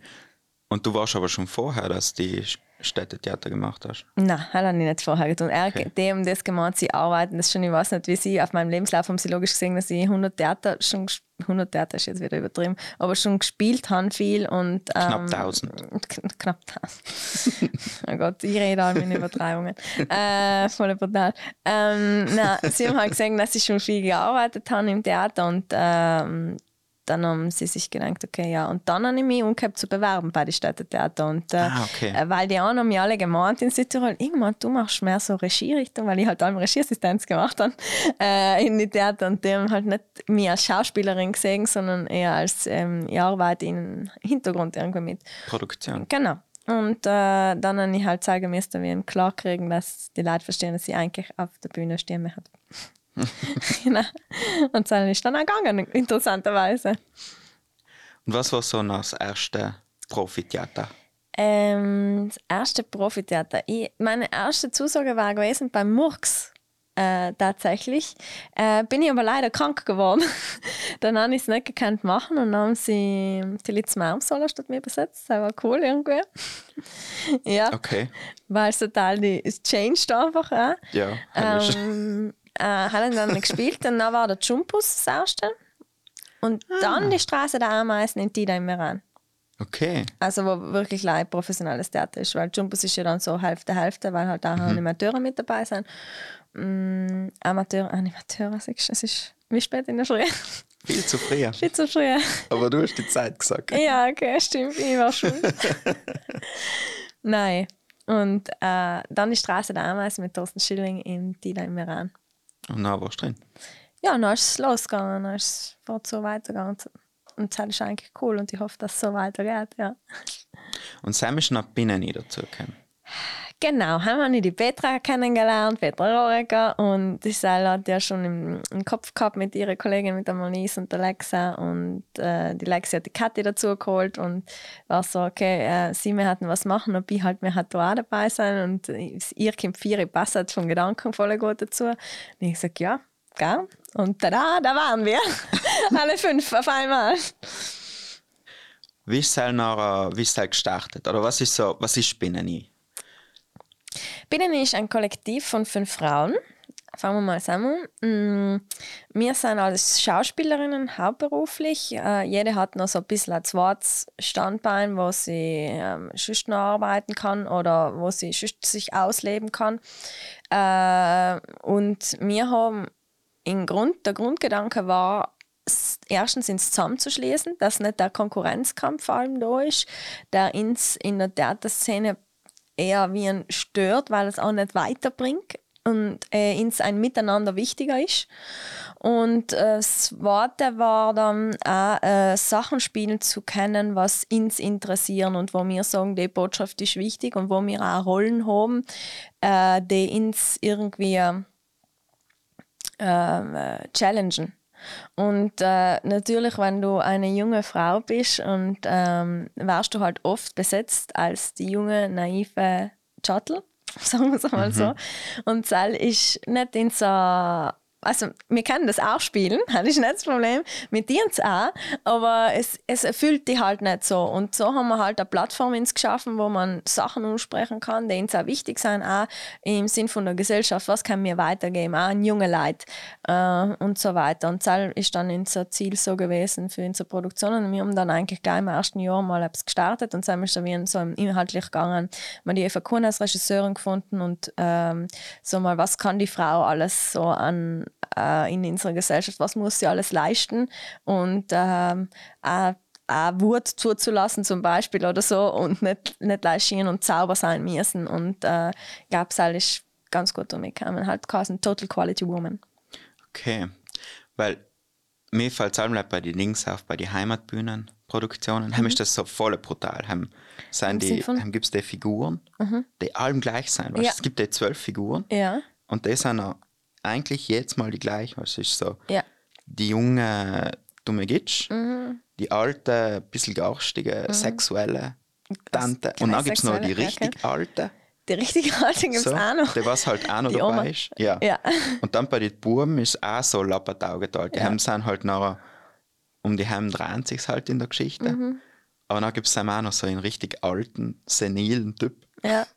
Und du warst aber schon vorher, dass die Städtetheater gemacht hast? Nein, das habe ich nicht vorher getan. Er Okay. dem das gemacht, sie arbeiten das schon, ich weiß nicht, wie sie auf meinem Lebenslauf haben sie logisch gesehen, dass ich 100 Theater schon, ges- 100 Theater ist jetzt wieder übertrieben, aber schon gespielt haben viel und ähm, Knapp 1000. Kn- Knapp 1000. oh Gott, ich rede all meine Übertreibungen. äh, voll brutal. Ähm, nein, sie haben halt gesehen, dass ich schon viel gearbeitet habe im Theater und ähm, dann haben sie sich gedacht, okay, ja. Und dann habe ich mich umgehabt zu bewerben bei den Städtetheater. Und, äh, Ah, okay. äh, weil die anderen haben mich alle gemeint in Südtirol, irgendwann, du machst mehr so Regierichtung, weil ich halt allem Regieassistenz gemacht habe äh, in die Theater. Und die haben halt nicht mich als Schauspielerin gesehen, sondern eher als ähm, ich arbeite im Hintergrund irgendwie mit. Produktion. Genau. Und äh, dann habe ich halt zeigen müssen, wie ich klar kriegen, dass die Leute verstehen, dass ich eigentlich auf der Bühne stehen möchte. genau. Und dann ist dann auch gegangen, interessanterweise. Und was war so noch das erste Profitheater? Ähm, das erste Profitheater. Ich, meine erste Zusage war gewesen beim Murks. Äh, tatsächlich. Äh, bin ich aber leider krank geworden. dann habe ich es nicht gekannt machen und dann haben sie die Litz Marmsoller statt mir besetzt. Das war cool irgendwie. ja, Okay. weil es total die, es changed einfach. Auch. Ja, Ähm, äh, haben dann gespielt und dann war der Jumpus das erste. Und dann die Straße der Ameisen in Tida im Meran. Okay. Also wo wirklich ein professionelles Theater ist, weil Jumpus ist ja dann so Hälfte, Hälfte, weil halt auch Animateure mit dabei sind. Mm, Amateur, Animateure, sagst du, es ist wie spät in der Früh? Viel zu früh. Viel zu früh. Aber du hast die Zeit gesagt. ja, okay, stimmt, ich war schon. Nein. Und äh, dann die Straße der Ameisen mit Thorsten Schilling in Tida im Meran. Und dann warst du drin. ja, dann ist es losgegangen, dann ist es so weitergegangen. Und das ist eigentlich cool und ich hoffe, dass es so weitergeht, ja. Und Sam ist nach Binnen dazugekommen. Genau, haben wir die Petra kennengelernt, Petra Rorecker und die Seil hat ja schon im, im Kopf gehabt mit ihrer Kollegin, mit der Moniz und der Lexa und äh, die Lexa hat die Kathi dazu geholt und war so, okay, äh, sie wir hatten was machen und ich halt, wir hatten auch dabei sein und äh, ihr kommt vier, passt halt vom Gedanken voll gut dazu. Und ich gesagt, ja, gell? Und tada, da waren wir. Alle fünf auf einmal. Wie ist es es halt gestartet? Oder was ist so, was ist Binnen nie? Binnen ist ein Kollektiv von fünf Frauen. Fangen wir mal zusammen. Mm, Wir sind alles Schauspielerinnen hauptberuflich. Äh, jede hat noch so ein bisschen ein zweites Standbein, wo sie ähm, sonst arbeiten kann oder wo sie sich ausleben kann. Äh, und wir haben im Grund, der Grundgedanke war, erstens ins zusammenzuschließen, dass nicht der Konkurrenzkampf vor allem da ist, der ins in der Theaterszene eher wie ein stört, weil es auch nicht weiterbringt und äh, ins ein Miteinander wichtiger ist. Und äh, das Zweite war dann auch, äh, Sachen spielen zu können, was uns interessieren und wo wir sagen, die Botschaft ist wichtig und wo wir auch Rollen haben, äh, die uns irgendwie ähm, äh, challengen. Und äh, natürlich, wenn du eine junge Frau bist und ähm, wärst du halt oft besetzt als die junge, naive Chattel, sagen wir es mal so. Und Sal ist nicht in so also wir können das auch spielen, das ist nicht das Problem, mit dir auch, aber es, es erfüllt die halt nicht so. Und so haben wir halt eine Plattform ins geschaffen, wo man Sachen ansprechen kann, die uns auch wichtig sind, auch im Sinn von der Gesellschaft, was können wir weitergeben, auch an junge Leute äh, und so weiter. Und das ist dann unser Ziel so gewesen für unsere Produktion. Und wir haben dann eigentlich gleich im ersten Jahr mal etwas gestartet und ist dann so inhaltlich gegangen. Wir haben die Eva Kuhn als Regisseurin gefunden und ähm, so mal, was kann die Frau alles so an äh, in unserer Gesellschaft, was muss sie alles leisten und ähm, auch auch Wut zuzulassen zum Beispiel oder so und nicht, nicht leisten und sauber sein müssen. Und äh, glaube, es ist ganz gut umgekommen. Halt quasi Total Quality Woman. Okay, weil mir fällt es bei den Links auf, bei den Heimatbühnenproduktionen, mhm. ist das so voll brutal. Haben, sind haben die Figuren, mhm. die allem gleich sind. Ja. Es gibt die zwölf Figuren ja. und die sind auch eigentlich jetzt mal die gleichen. Es ist so ja. die junge dumme Gitsch, mhm. die alte, bisschen garstige, mhm. sexuelle Tante. Und dann gibt es noch die richtig okay. alte. Die richtig alte gibt es so, auch noch. Die was halt auch noch die dabei Oma. ist. Ja. ja. Und dann bei den Buben ist auch so Lappertauge da. Die ja. haben sind halt noch um die dreht sich halt in der Geschichte. Mhm. Aber dann gibt es auch noch so einen richtig alten, senilen Typ. Ja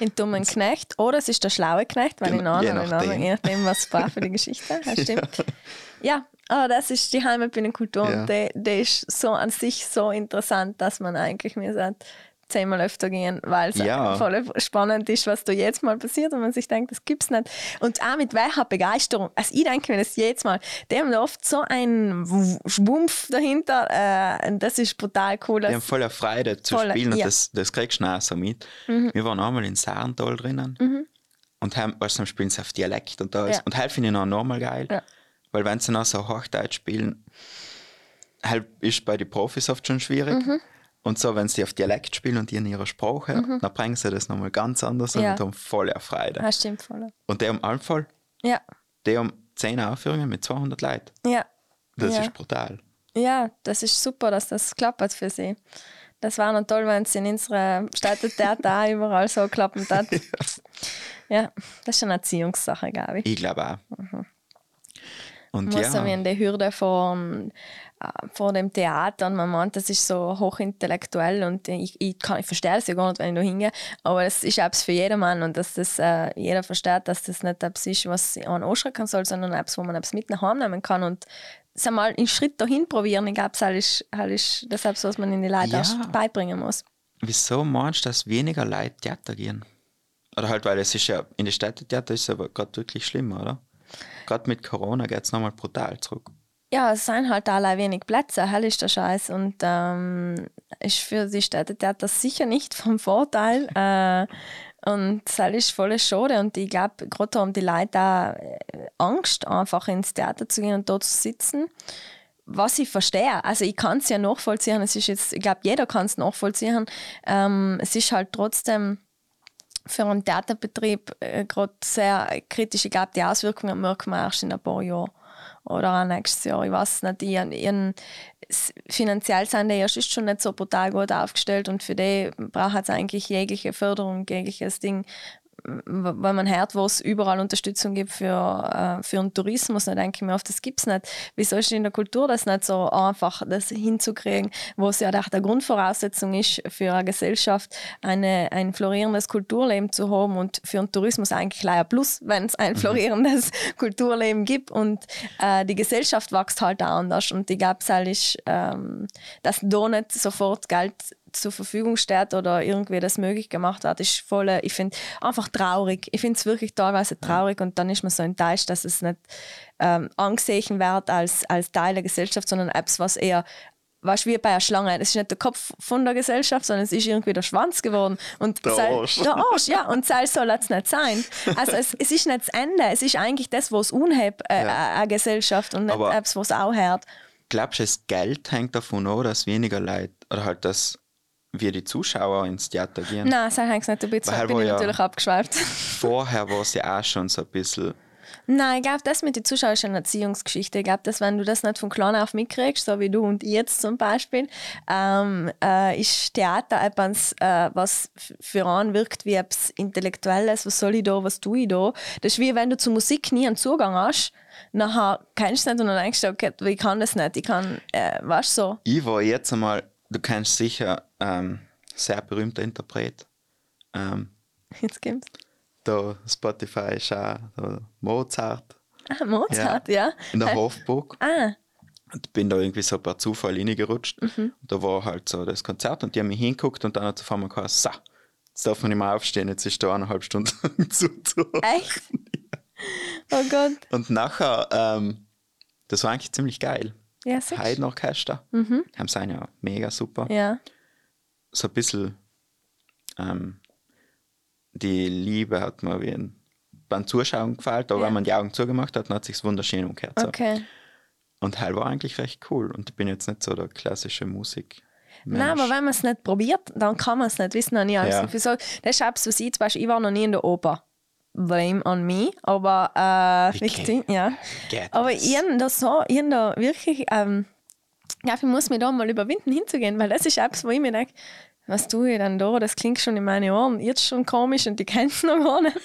den dummen Knecht oder es ist der schlaue Knecht, weil genau, in anderen, je nachdem. je nachdem, was war für die Geschichte. Ja, stimmt. ja, aber das ist die Heimatbinnenkultur ja. und die, die ist so an sich so interessant, dass man eigentlich mir sagt, zehnmal öfter gehen, weil es ja. voll spannend ist, was da jetzt mal passiert und man sich denkt, das gibt's nicht. Und auch mit welcher Begeisterung. Also ich denke mir das jetzt mal, die haben oft so einen Schwumpf dahinter, äh, das ist brutal cool. Die haben voller Freude zu voll, spielen und ja. das, das kriegst du auch so mit. Mhm. Wir waren einmal in Sarental drinnen mhm. und haben, also spielen sie auf Dialekt und da ist, ja. und halt finde ich noch normal geil, ja. weil wenn sie noch so Hochdeutsch spielen, halt ist bei den Profis oft schon schwierig. Mhm. Und so, wenn sie auf Dialekt spielen und die in ihrer Sprache, mhm. dann bringen sie das nochmal ganz anders ja. und haben voll Freude. Ja, stimmt voll. Und der um Fall, ja. der um 10 Aufführungen mit 200 Leuten. Ja. Das ja. ist brutal. Ja, das ist super, dass das klappt für sie. Das war noch toll, wenn es in unserer Städtetheater auch überall so klappen hat. ja. ja, das ist eine Erziehungssache, glaube ich. Ich glaube auch. Mhm. Und muss ja. in der Hürde von vor dem Theater und man meint, das ist so hochintellektuell und ich, ich, kann, ich verstehe es ja gar nicht, wenn ich da hingehe, aber es ist etwas für jedermann und dass das äh, jeder versteht, dass das nicht etwas ist, was man anschrecken soll, sondern etwas, wo man etwas mit nach Hause nehmen kann und es einmal einen Schritt dahin probieren, ich glaube, das ist, ist das etwas, was man in die Leute ja. beibringen muss. Wieso meinst du, dass weniger Leute Theater gehen? Oder halt, weil es ist ja, in der Städtetheater ist es aber gerade wirklich schlimm, oder? Gerade mit Corona geht es nochmal brutal zurück ja, es sind halt alle wenig Plätze, hell ist der Scheiß. Und ähm, ist für die Städtetheater sicher nicht vom Vorteil. Äh, und das ist voll schade. Und ich glaube, gerade haben die Leute auch äh, Angst, einfach ins Theater zu gehen und dort zu sitzen. Was ich verstehe, also ich kann es ja nachvollziehen, es ist jetzt, ich glaube, jeder kann es nachvollziehen. Ähm, es ist halt trotzdem für einen Theaterbetrieb äh, gerade sehr kritisch. Ich glaube, die Auswirkungen merken wir erst in ein paar Jahren oder auch nächstes Jahr. Ich weiß nicht, ihren, ihren, finanziell sind die erst schon nicht so brutal gut aufgestellt und für die braucht es eigentlich jegliche Förderung, jegliches Ding, weil man hört, wo es überall Unterstützung gibt für, äh, für den Tourismus, dann denke ich mir oft, das gibt es nicht. Wieso ist in der Kultur das nicht so einfach, das hinzukriegen, wo es ja auch der Grundvoraussetzung ist für eine Gesellschaft, eine, ein florierendes Kulturleben zu haben und für den Tourismus eigentlich leider plus, wenn es ein mhm. florierendes mhm. Kulturleben gibt und äh, die Gesellschaft wächst halt auch anders und ich glaube, es ähm, dass da nicht sofort Geld zur Verfügung steht oder irgendwie das möglich gemacht hat, ist voll, ich finde einfach traurig. Ich finde es wirklich teilweise traurig und dann ist man so enttäuscht, dass es nicht ähm, angesehen wird als, als Teil der Gesellschaft, sondern etwas, was eher weißt, wie bei einer Schlange. Das ist nicht der Kopf von der Gesellschaft, sondern es ist irgendwie der Schwanz geworden. Und der Arsch. Der Arsch, ja. Und das soll es nicht sein. Also es, es ist nicht das Ende. Es ist eigentlich das, was unhebt, äh, ja. eine Gesellschaft und nicht etwas, was auch hört. Glaubst du, das Geld hängt davon an, dass weniger Leute, oder halt das wie die Zuschauer ins Theater gehen. Nein, das habe ich nicht. Du bist, bin ich ja natürlich abgeschweift. Vorher war es ja auch schon so ein bisschen Nein, ich glaube, das mit den Zuschauern ist eine Erziehungsgeschichte. Ich glaube, dass wenn du das nicht von klein auf mitkriegst, so wie du und ich jetzt zum Beispiel, ähm, äh, ist Theater etwas, äh, was für einen wirkt wie etwas Intellektuelles. Was soll ich da, was tue ich da? Das ist wie wenn du zur Musik nie einen Zugang hast, nachher kennst du es nicht und dann denkst du, okay, ich kann das nicht. Ich kann, äh, weißt du, so. Ich war jetzt einmal, du kennst sicher ähm, sehr berühmter Interpret. Ähm, Jetzt kommt's. da Spotify ist auch Mozart Ah, Mozart, ja. in der Äh, Hofburg. Ah, Und bin da irgendwie so per Zufall reingerutscht. Mhm. Und da war halt so das Konzert und die haben mich hingeguckt und dann hat es auf einmal gesagt, so, jetzt darf man nicht mehr aufstehen, jetzt ist da eineinhalb Stunden zuzuhören. echt? Oh Gott. Und nachher, ähm, das war eigentlich ziemlich geil. Ja, sicher. Haydn Orchester, mhm. haben sein ja mega super. Ja. So ein bisschen ähm, die Liebe hat mir wie ein, beim Zuschauen gefällt, aber Ja. wenn man die Augen zugemacht hat, dann hat sich wunderschön umgekehrt. So. Okay. Und Heil war eigentlich recht cool und ich bin jetzt nicht so der klassische Musik. Nein, aber wenn man es nicht probiert, dann kann man es nicht wissen. Habe ich alles Ja. So, das ist etwas, was ich zum Beispiel, ich war noch nie in der Oper. Blame on me. Aber, äh, wirklich, ja. Aber ich habe da so, ich hab da wirklich, ähm, ich glaube, ich muss mich da mal überwinden hinzugehen, weil das ist etwas, wo ich mir denke, was tue ich denn da? Das klingt schon in meine Ohren jetzt schon komisch und die kennen es noch gar nicht.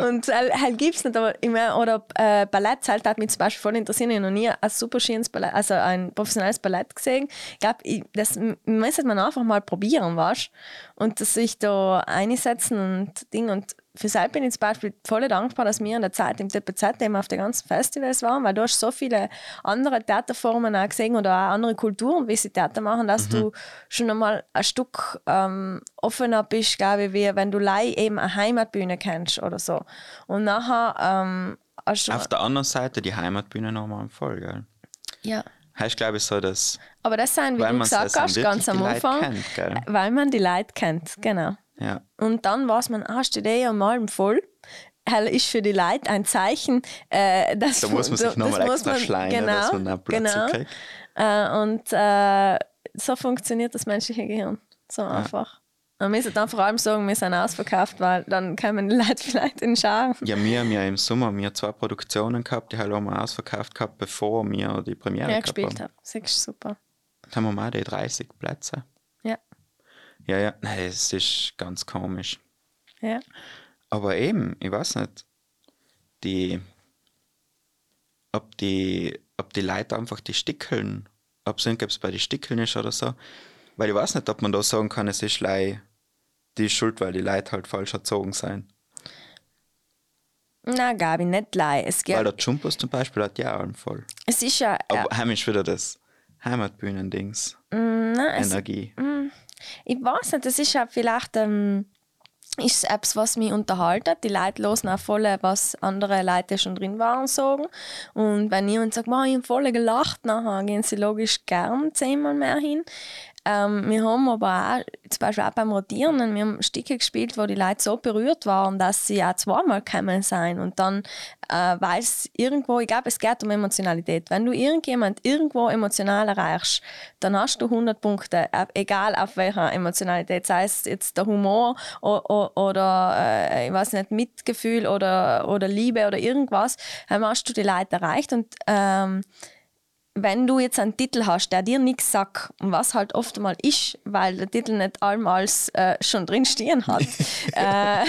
und halt, halt gibt es nicht. Aber ich mein, oder äh, Ballett halt, hat mich zum Beispiel voll interessiert. Ich habe noch nie ein super schönes Ballett, also ein professionelles Ballett gesehen. Ich glaube, das müsste man einfach mal probieren, weißt Und dass sich da einsetzen und Ding. Und für selbst bin ich zum Beispiel voll dankbar, dass wir in der Zeit im DPZ eben auf den ganzen Festivals waren, weil du hast so viele andere Theaterformen auch gesehen oder auch andere Kulturen, wie sie Theater machen, dass du schon einmal ein Stück ähm, offener bist, glaube ich, wie wenn du lei eben eine Heimatbühne kennst oder so. Und nachher ähm, hast du... Auf der anderen Seite die Heimatbühne nochmal voll, gell? ja. Heißt, glaube ich, so, dass Aber das sind, wie du gesagt hast, ganz am Anfang, kennt, weil man die Leute kennt, genau. Ja, Und dann weiß man, ah, steht eh am Abend voll. Hell ist für die Leute ein Zeichen, äh, dass da muss man sich das nochmal muss extra man- schleien, dass man einen Platz genau. kriegt. Äh, und äh, so funktioniert das menschliche Gehirn. So einfach. Und wir müssen dann vor allem sagen, wir sind ausverkauft, weil dann kommen die Leute vielleicht in Scharen. Ja, wir haben ja im Sommer wir zwei Produktionen gehabt, die auch mal ausverkauft gehabt, bevor wir die Premiere Ja, gespielt haben. habe. Das ist super. Da haben wir mal die 30 Plätze. Ja. Ja, ja, nein, das ist ganz komisch. Ja. Aber eben, ich weiß nicht, die, ob die, ob die Leute einfach die Stickeln, ob es irgendwas bei den Stickeln ist oder so. Weil ich weiß nicht, ob man da sagen kann, es ist lei die Schuld, weil die Leute halt falsch erzogen sind. Na, Gabi, nicht leid. Es, Weil gibt, der Jumpers zum Beispiel hat ja auch voll. es ist ja. ja Aber heim ist wieder das Heimatbühnendings. nein, es, Energie. Ich weiß nicht, das ist ja vielleicht ähm, ist etwas, was mich unterhaltet. Die Leute hören auch voll, was andere Leute schon drin waren, sagen. Und wenn jemand sagt, «Ma, ich habe voll gelacht, nachher gehen sie logisch gern zehnmal mehr hin. Ähm, wir haben aber auch, zum Beispiel auch beim Rotieren, wir haben Stücke gespielt, wo die Leute so berührt waren, dass sie auch zweimal gekommen sind. Und dann, äh, weil es irgendwo, ich glaube, es geht um Emotionalität. Wenn du irgendjemand irgendwo emotional erreichst, dann hast du 100 Punkte, äh, egal auf welcher Emotionalität, sei es jetzt der Humor o- o- oder, äh, ich weiß nicht, Mitgefühl oder, oder Liebe oder irgendwas, dann hast du die Leute erreicht und ähm, wenn du jetzt einen Titel hast, der dir nichts sagt, was halt oft mal ist, weil der Titel nicht allmals äh, schon drin stehen hat, äh,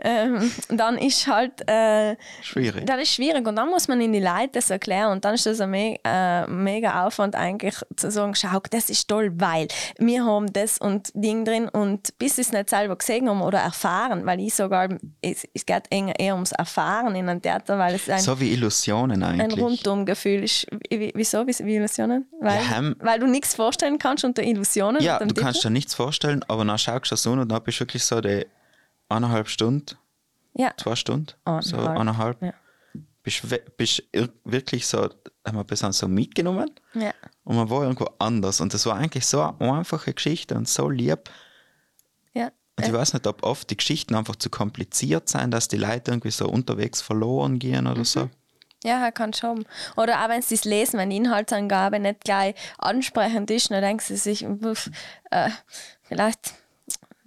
ähm, dann ist halt äh, Schwierig. dann ist schwierig und dann muss man in die Leute das erklären und dann ist das ein me äh, mega Aufwand eigentlich zu sagen, schau, das ist toll, weil wir haben das und Ding drin und bis sie es nicht selber gesehen haben oder erfahren, weil ich sogar, es, es geht eher, ums Erfahren in einem Theater, weil es ein, So wie Illusionen ein eigentlich. Rundumgefühl ist. Wie- Wieso? Wie, Illusionen? Weil, Ja, weil du nichts vorstellen kannst unter Illusionen. Ja, unter du kannst Titel. dir nichts vorstellen, aber dann schaust du das an und dann bist du wirklich so die eineinhalb Stunden, Ja. zwei Stunden, so Eineinhalb, eineinhalb, ja. bist, bist ir- wirklich so, haben wir bis so mitgenommen Ja. und man war irgendwo anders und das war eigentlich so eine einfache Geschichte und so lieb. Ja. Und ich weiß nicht, ob oft die Geschichten einfach zu kompliziert sind, dass die Leute irgendwie so unterwegs verloren gehen oder so. Ja, er kann schon. Oder auch wenn sie es lesen, wenn die Inhaltsangabe nicht gleich ansprechend ist, dann denken sie sich, uff, äh, vielleicht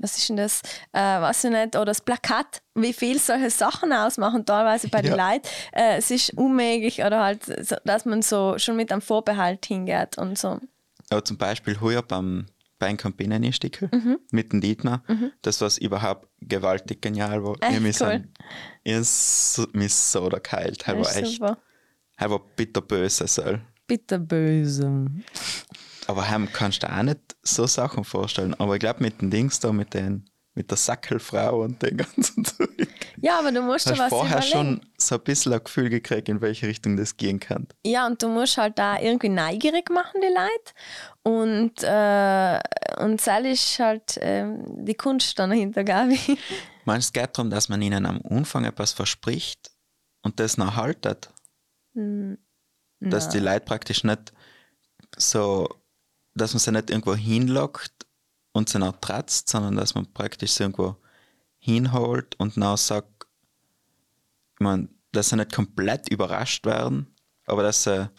was ist denn das? Äh, weiß ich nicht. Oder das Plakat, wie viel solche Sachen ausmachen, teilweise bei den Ja. Leuten. Äh, es ist unmöglich, oder halt, dass man so schon mit einem Vorbehalt hingeht und so. Aber zum Beispiel heuer beim beim Campinenstikel Mhm. mit dem Dietmar, das was überhaupt gewaltig genial war. Echt ich mich cool. so, mich so da geheilt. Er war echt, super. er war bitterböse. So. Bitte böse. Aber hem kannst du dir auch nicht so Sachen vorstellen. Aber ich glaube mit den Dings da, mit, den, mit der Sackelfrau und den ganzen Zeug, Ja, aber du musst hast du was vorher überlegen. schon so ein bisschen ein Gefühl gekriegt, in welche Richtung das gehen kann. Ja, und du musst halt da irgendwie neugierig machen, die Leute. Und, äh, und das ist halt ähm, die Kunst dann dahinter, ich. Meinst du, es geht darum, dass man ihnen am Anfang etwas verspricht und das noch haltet? Dass die Leute praktisch nicht so, dass man sie nicht irgendwo hinlockt und sie noch tratzt, sondern dass man praktisch sie irgendwo hinholt und dann sagt, ich meine, dass sie nicht komplett überrascht werden, aber dass sie,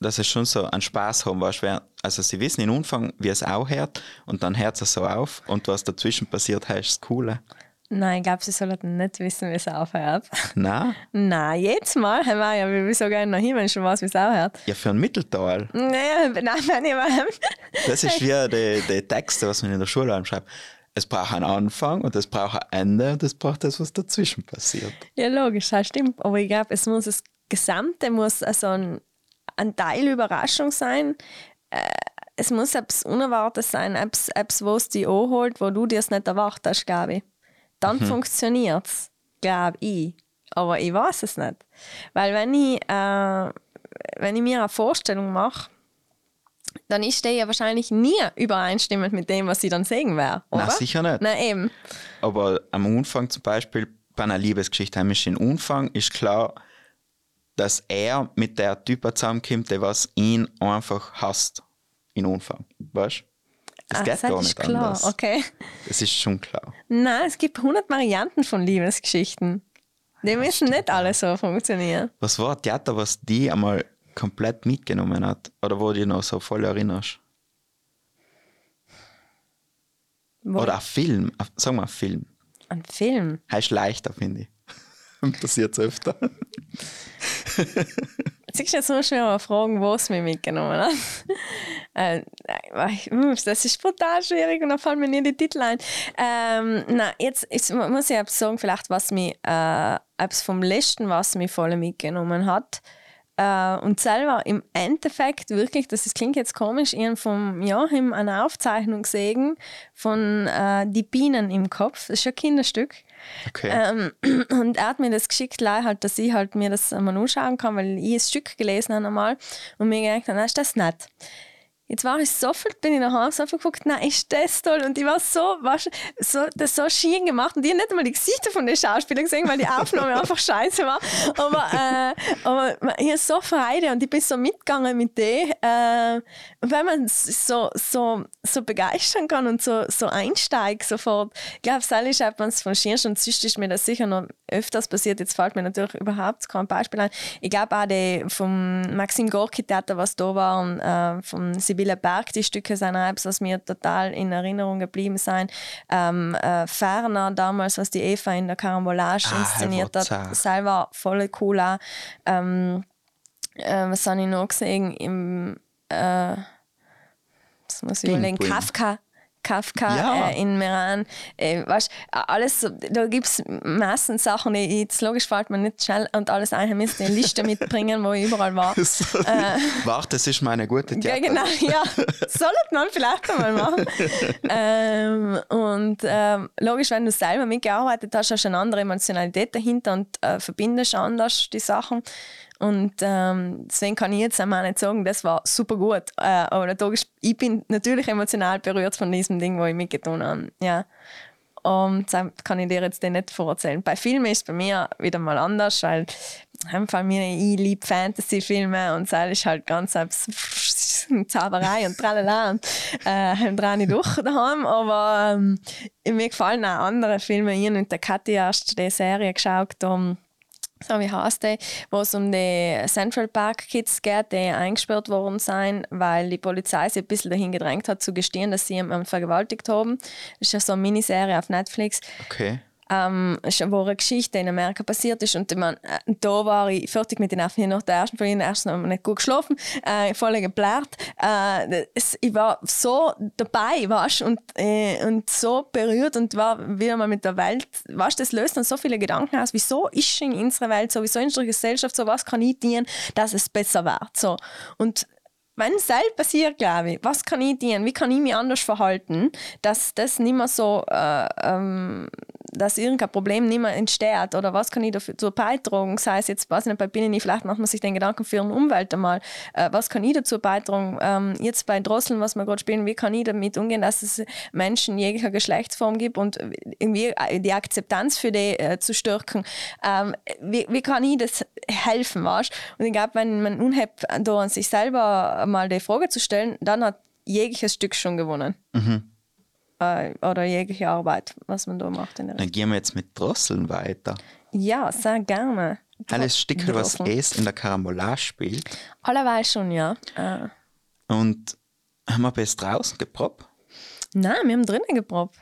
dass sie schon so einen Spaß haben, weißt, also sie wissen im Anfang, wie es auch hört und dann hört es so auf und was dazwischen passiert, heißt das Coole. Nein, ich glaube, sie sollten nicht wissen, wie es aufhört. Nein, Nein, jetzt mal haben wir ja, wir will so gerne noch hin, wenn schon was, wie es aufhört. ja für ein Mittelteil. Nein, nein, nein, nein. Das ist wie die, die Texte, was man in der Schule anschreibt. Es braucht einen Anfang und es braucht ein Ende und es braucht das, was dazwischen passiert. Ja, logisch, das stimmt. Aber ich glaube, es muss das Gesamte muss also ein, ein Teil Überraschung sein. Äh, es muss etwas Unerwartetes sein, etwas, etwas was dich anholt, wo du dir es nicht erwartet hast, glaube Dann funktioniert es, glaube ich. Aber ich weiß es nicht. Weil wenn ich, äh, wenn ich mir eine Vorstellung mache, dann ist die ja wahrscheinlich nie übereinstimmend mit dem, was ich dann sehen werde. Nein, oder? sicher nicht. Nein, eben. Aber am Anfang zum Beispiel bei einer Liebesgeschichte heimisch im Anfang ist klar, dass er mit der Typ zusammenkommt, der was ihn einfach hasst. In Anfang. Weißt du? Das Ah, geht das gar ist nicht klar, anders. okay. Das ist schon klar. Nein, es gibt 100 Varianten von Liebesgeschichten. Die müssen nicht alle so funktionieren. Was war ein Theater, was die einmal komplett mitgenommen hat? Oder wo du dich noch so voll erinnerst? Wo- Oder ein Film, sagen wir ein Film. Ein Film. Heißt leichter, finde ich. Passiert öfter. Siehst du, jetzt musst mich mal fragen, wo es mich mitgenommen hat. äh, das ist brutal schwierig und dann fallen mir nie die Titel ein. Ähm, nein, jetzt, jetzt muss ich etwas sagen, vielleicht was mich, äh, vom letzten, was mich voll mitgenommen hat. Äh, und selber im Endeffekt wirklich, das ist, klingt jetzt komisch, ich vom Joachim eine Aufzeichnung gesehen von äh, Die Bienen im Kopf. Das ist ein Kinderstück. Okay. Ähm, und er hat mir das geschickt, halt, dass ich halt mir das einmal anschauen kann, weil ich ein Stück gelesen habe und mir gedacht habe, ist das nett. Jetzt war ich so viel, bin ich nach Hause geguckt, nein, ist das toll. Und ich war so, weißt, so das so schien gemacht. Und ich habe nicht einmal die Gesichter von den Schauspielern gesehen, weil die Aufnahme einfach scheiße war. Aber, äh, aber ich habe so Freude und ich bin so mitgegangen mit denen. Äh, wenn man so, so, so begeistern kann und so, so einsteigt sofort, ich glaube, das ist etwas von Schirsch und sonst ist mir das sicher noch öfters passiert. Jetzt fällt mir natürlich überhaupt kein Beispiel ein. Ich glaube auch die vom Maxim Gorki Theater, was da war, und äh, von Sibylle Berg, die Stücke auch etwas, was mir total in Erinnerung geblieben sind. Ähm, äh, Ferner damals, was die Eva in der Carambolage Ah, inszeniert hat, selber voll cool auch. Ähm, äh, was habe ich noch gesehen? Im, äh, das muss ich überlegen. Kafka. Kafka Ja. äh, in Meran. Äh, weißt, alles da gibt es meistens Sachen, die jetzt logisch fällt mir nicht schnell und alles ein, müsste eine Liste mitbringen, wo ich überall war. Warte, das ist meine gute Ja, Theater. genau, ja. Sollte man vielleicht einmal machen. ähm, und ähm, logisch, wenn du selber mitgearbeitet hast, hast du eine andere Emotionalität dahinter und äh, verbindest anders die Sachen. Und ähm, deswegen kann ich jetzt einmal nicht sagen, das war super gut. Äh, aber ist, ich bin natürlich emotional berührt von diesem Ding, wo ich mitgetan habe. Ja. Und das kann ich dir jetzt nicht vorerzählen. Bei Filmen ist es bei mir wieder mal anders, weil einfach mir ich liebe Fantasy-Filme und das ist halt ganz selbst Zauberei und tralala und äh, haben dran nicht durch daheim. Aber ähm, mir gefallen auch andere Filme. Ich mit der Kathi erst die Serie geschaut, um so wie heißt der, wo es um die Central Park Kids geht, die eingesperrt worden sind, weil die Polizei sie ein bisschen dahin gedrängt hat, zu gestehen, dass sie ihn vergewaltigt haben. Das ist ja so eine Miniserie auf Netflix. Okay. Ähm, wo eine Geschichte in Amerika passiert ist und mein, äh, da war ich fertig mit den. Ich nach der ersten Folge erst noch nicht gut geschlafen, äh, voll geblärt. Äh, es, ich war so dabei, weißt, und, äh, und so berührt und war wieder mal mit der Welt. Weißt, das löst dann so viele Gedanken aus. Wieso ist in unserer Welt so? Wieso in unserer Gesellschaft so? Was kann ich dienen, dass es besser wird? So. Und wenn es selbst passiert, glaube ich, was kann ich dienen? Wie kann ich mich anders verhalten, dass das nicht mehr so, äh, ähm, dass irgendein Problem nicht mehr entsteht? Oder was kann ich dafür dazu beitragen? Sei es jetzt, weiß ich nicht, bei Binnen, vielleicht macht man sich den Gedanken für eine Umwelt einmal. Äh, was kann ich dazu beitragen? Ähm, jetzt bei Drosseln, was wir gerade spielen, wie kann ich damit umgehen, dass es Menschen jeglicher Geschlechtsform gibt und irgendwie die Akzeptanz für die äh, zu stärken? Ähm, wie, wie kann ich das helfen, weißt? Und ich glaube, wenn man unhebt da an sich selber mal die Frage zu stellen, dann hat jegliches Stück schon gewonnen. Äh, oder jegliche Arbeit, was man da macht. In der Dann gehen wir jetzt mit Drosseln weiter. ja, sehr gerne. Alles Stücke, was es in der Karambolage spielt. Allerweil schon, ja. Äh, Und haben wir bis draußen geprobt? nein, wir haben drinnen geprobt.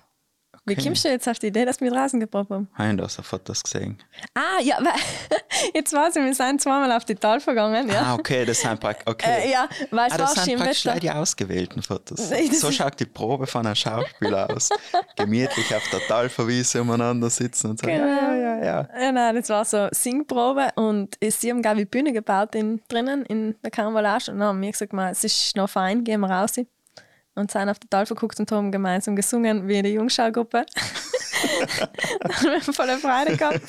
Wie kommst du jetzt auf die Idee, dass wir draußen geprobt haben? Habe ich da so Fotos gesehen? Ah, ja, weil, jetzt weiß ich, wir sind zweimal auf die Tal vergangen. Ja, Ah, okay, das sind praktisch. Okay. äh, ja weil Ah, das sind praktisch Wetter. die ausgewählten Fotos. So schaut die Probe von einem Schauspieler aus. Gemütlich auf der Talverwiese umeinander sitzen und sagen, Genau. ja, ja, ja. Ja, nein, das war so Singprobe und sie haben, glaube ich, Bühne gebaut in, drinnen in der Karambolage und dann haben wir gesagt, es ist noch fein, gehen wir raus. Und sind auf die Tal verguckt und haben gemeinsam gesungen wie die Jungschaugruppe. dann haben wir voll Freude gehabt.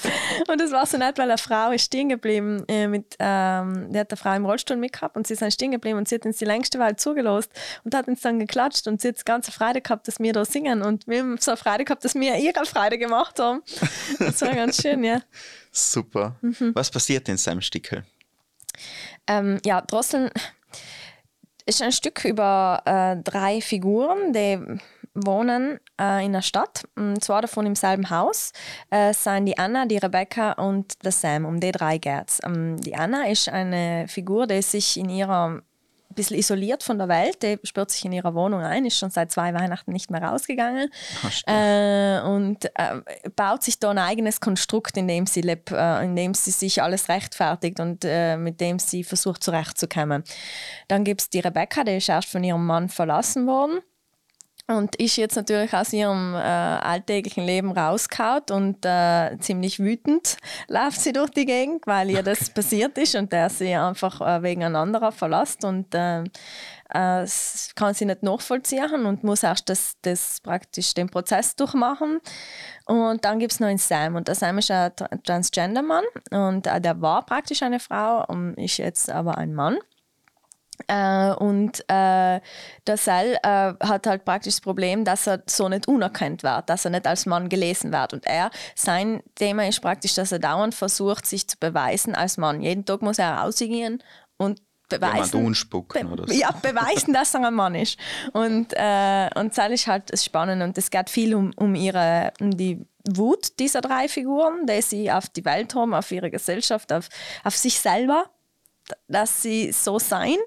Und das war so nett, weil eine Frau ist stehen geblieben, äh, mit, ähm, die hat eine Frau im Rollstuhl mitgehabt und sie sind stehen geblieben und sie hat uns die längste Weile zugelost und hat uns dann geklatscht und sie hat ganze Freude gehabt, dass wir da singen und wir haben so eine Freude gehabt, dass wir ihre Freude gemacht haben. Das war ganz schön, ja. Super. Mhm. Was passiert in seinem Stickel? Ähm, ja, Drosseln ist ein Stück über äh, drei Figuren, die wohnen äh, in der Stadt. Und zwar davon im selben Haus. Äh, sind die Anna, die Rebecca und der Sam. Um die drei geht's. Ähm, die Anna ist eine Figur, die sich in ihrer bisschen isoliert von der Welt, die sperrt sich in ihrer Wohnung ein, ist schon seit zwei Weihnachten nicht mehr rausgegangen. Äh, und äh, baut sich da ein eigenes Konstrukt, in dem sie lebt, äh, in dem sie sich alles rechtfertigt und äh, mit dem sie versucht zurechtzukommen. Dann gibt es die Rebecca, die ist erst von ihrem Mann verlassen worden und ist jetzt natürlich aus ihrem äh, alltäglichen Leben rausgehauen und äh, ziemlich wütend läuft sie durch die Gegend, weil ihr das passiert ist und der sie einfach äh, wegen ein anderer verlässt und äh, äh, es kann sie nicht nachvollziehen und muss erst das, das praktisch den Prozess durchmachen. Und dann gibt es noch einen Sam und der Sam ist ein Tra- Transgender-Mann und äh, der war praktisch eine Frau und ist jetzt aber ein Mann. Äh, und äh, der Sal äh, hat halt praktisch das Problem, dass er so nicht unerkannt wird, dass er nicht als Mann gelesen wird. Und er, sein Thema ist praktisch, dass er dauernd versucht, sich zu beweisen als Mann. Jeden Tag muss er rausgehen und beweisen. unspucken oder so. Ja, beweisen, dass er ein Mann ist. Und, äh, und das ist halt das Spannende. Und es geht viel um, um, ihre, um die Wut dieser drei Figuren, die sie auf die Welt haben, auf ihre Gesellschaft, auf, auf sich selber, dass sie so sein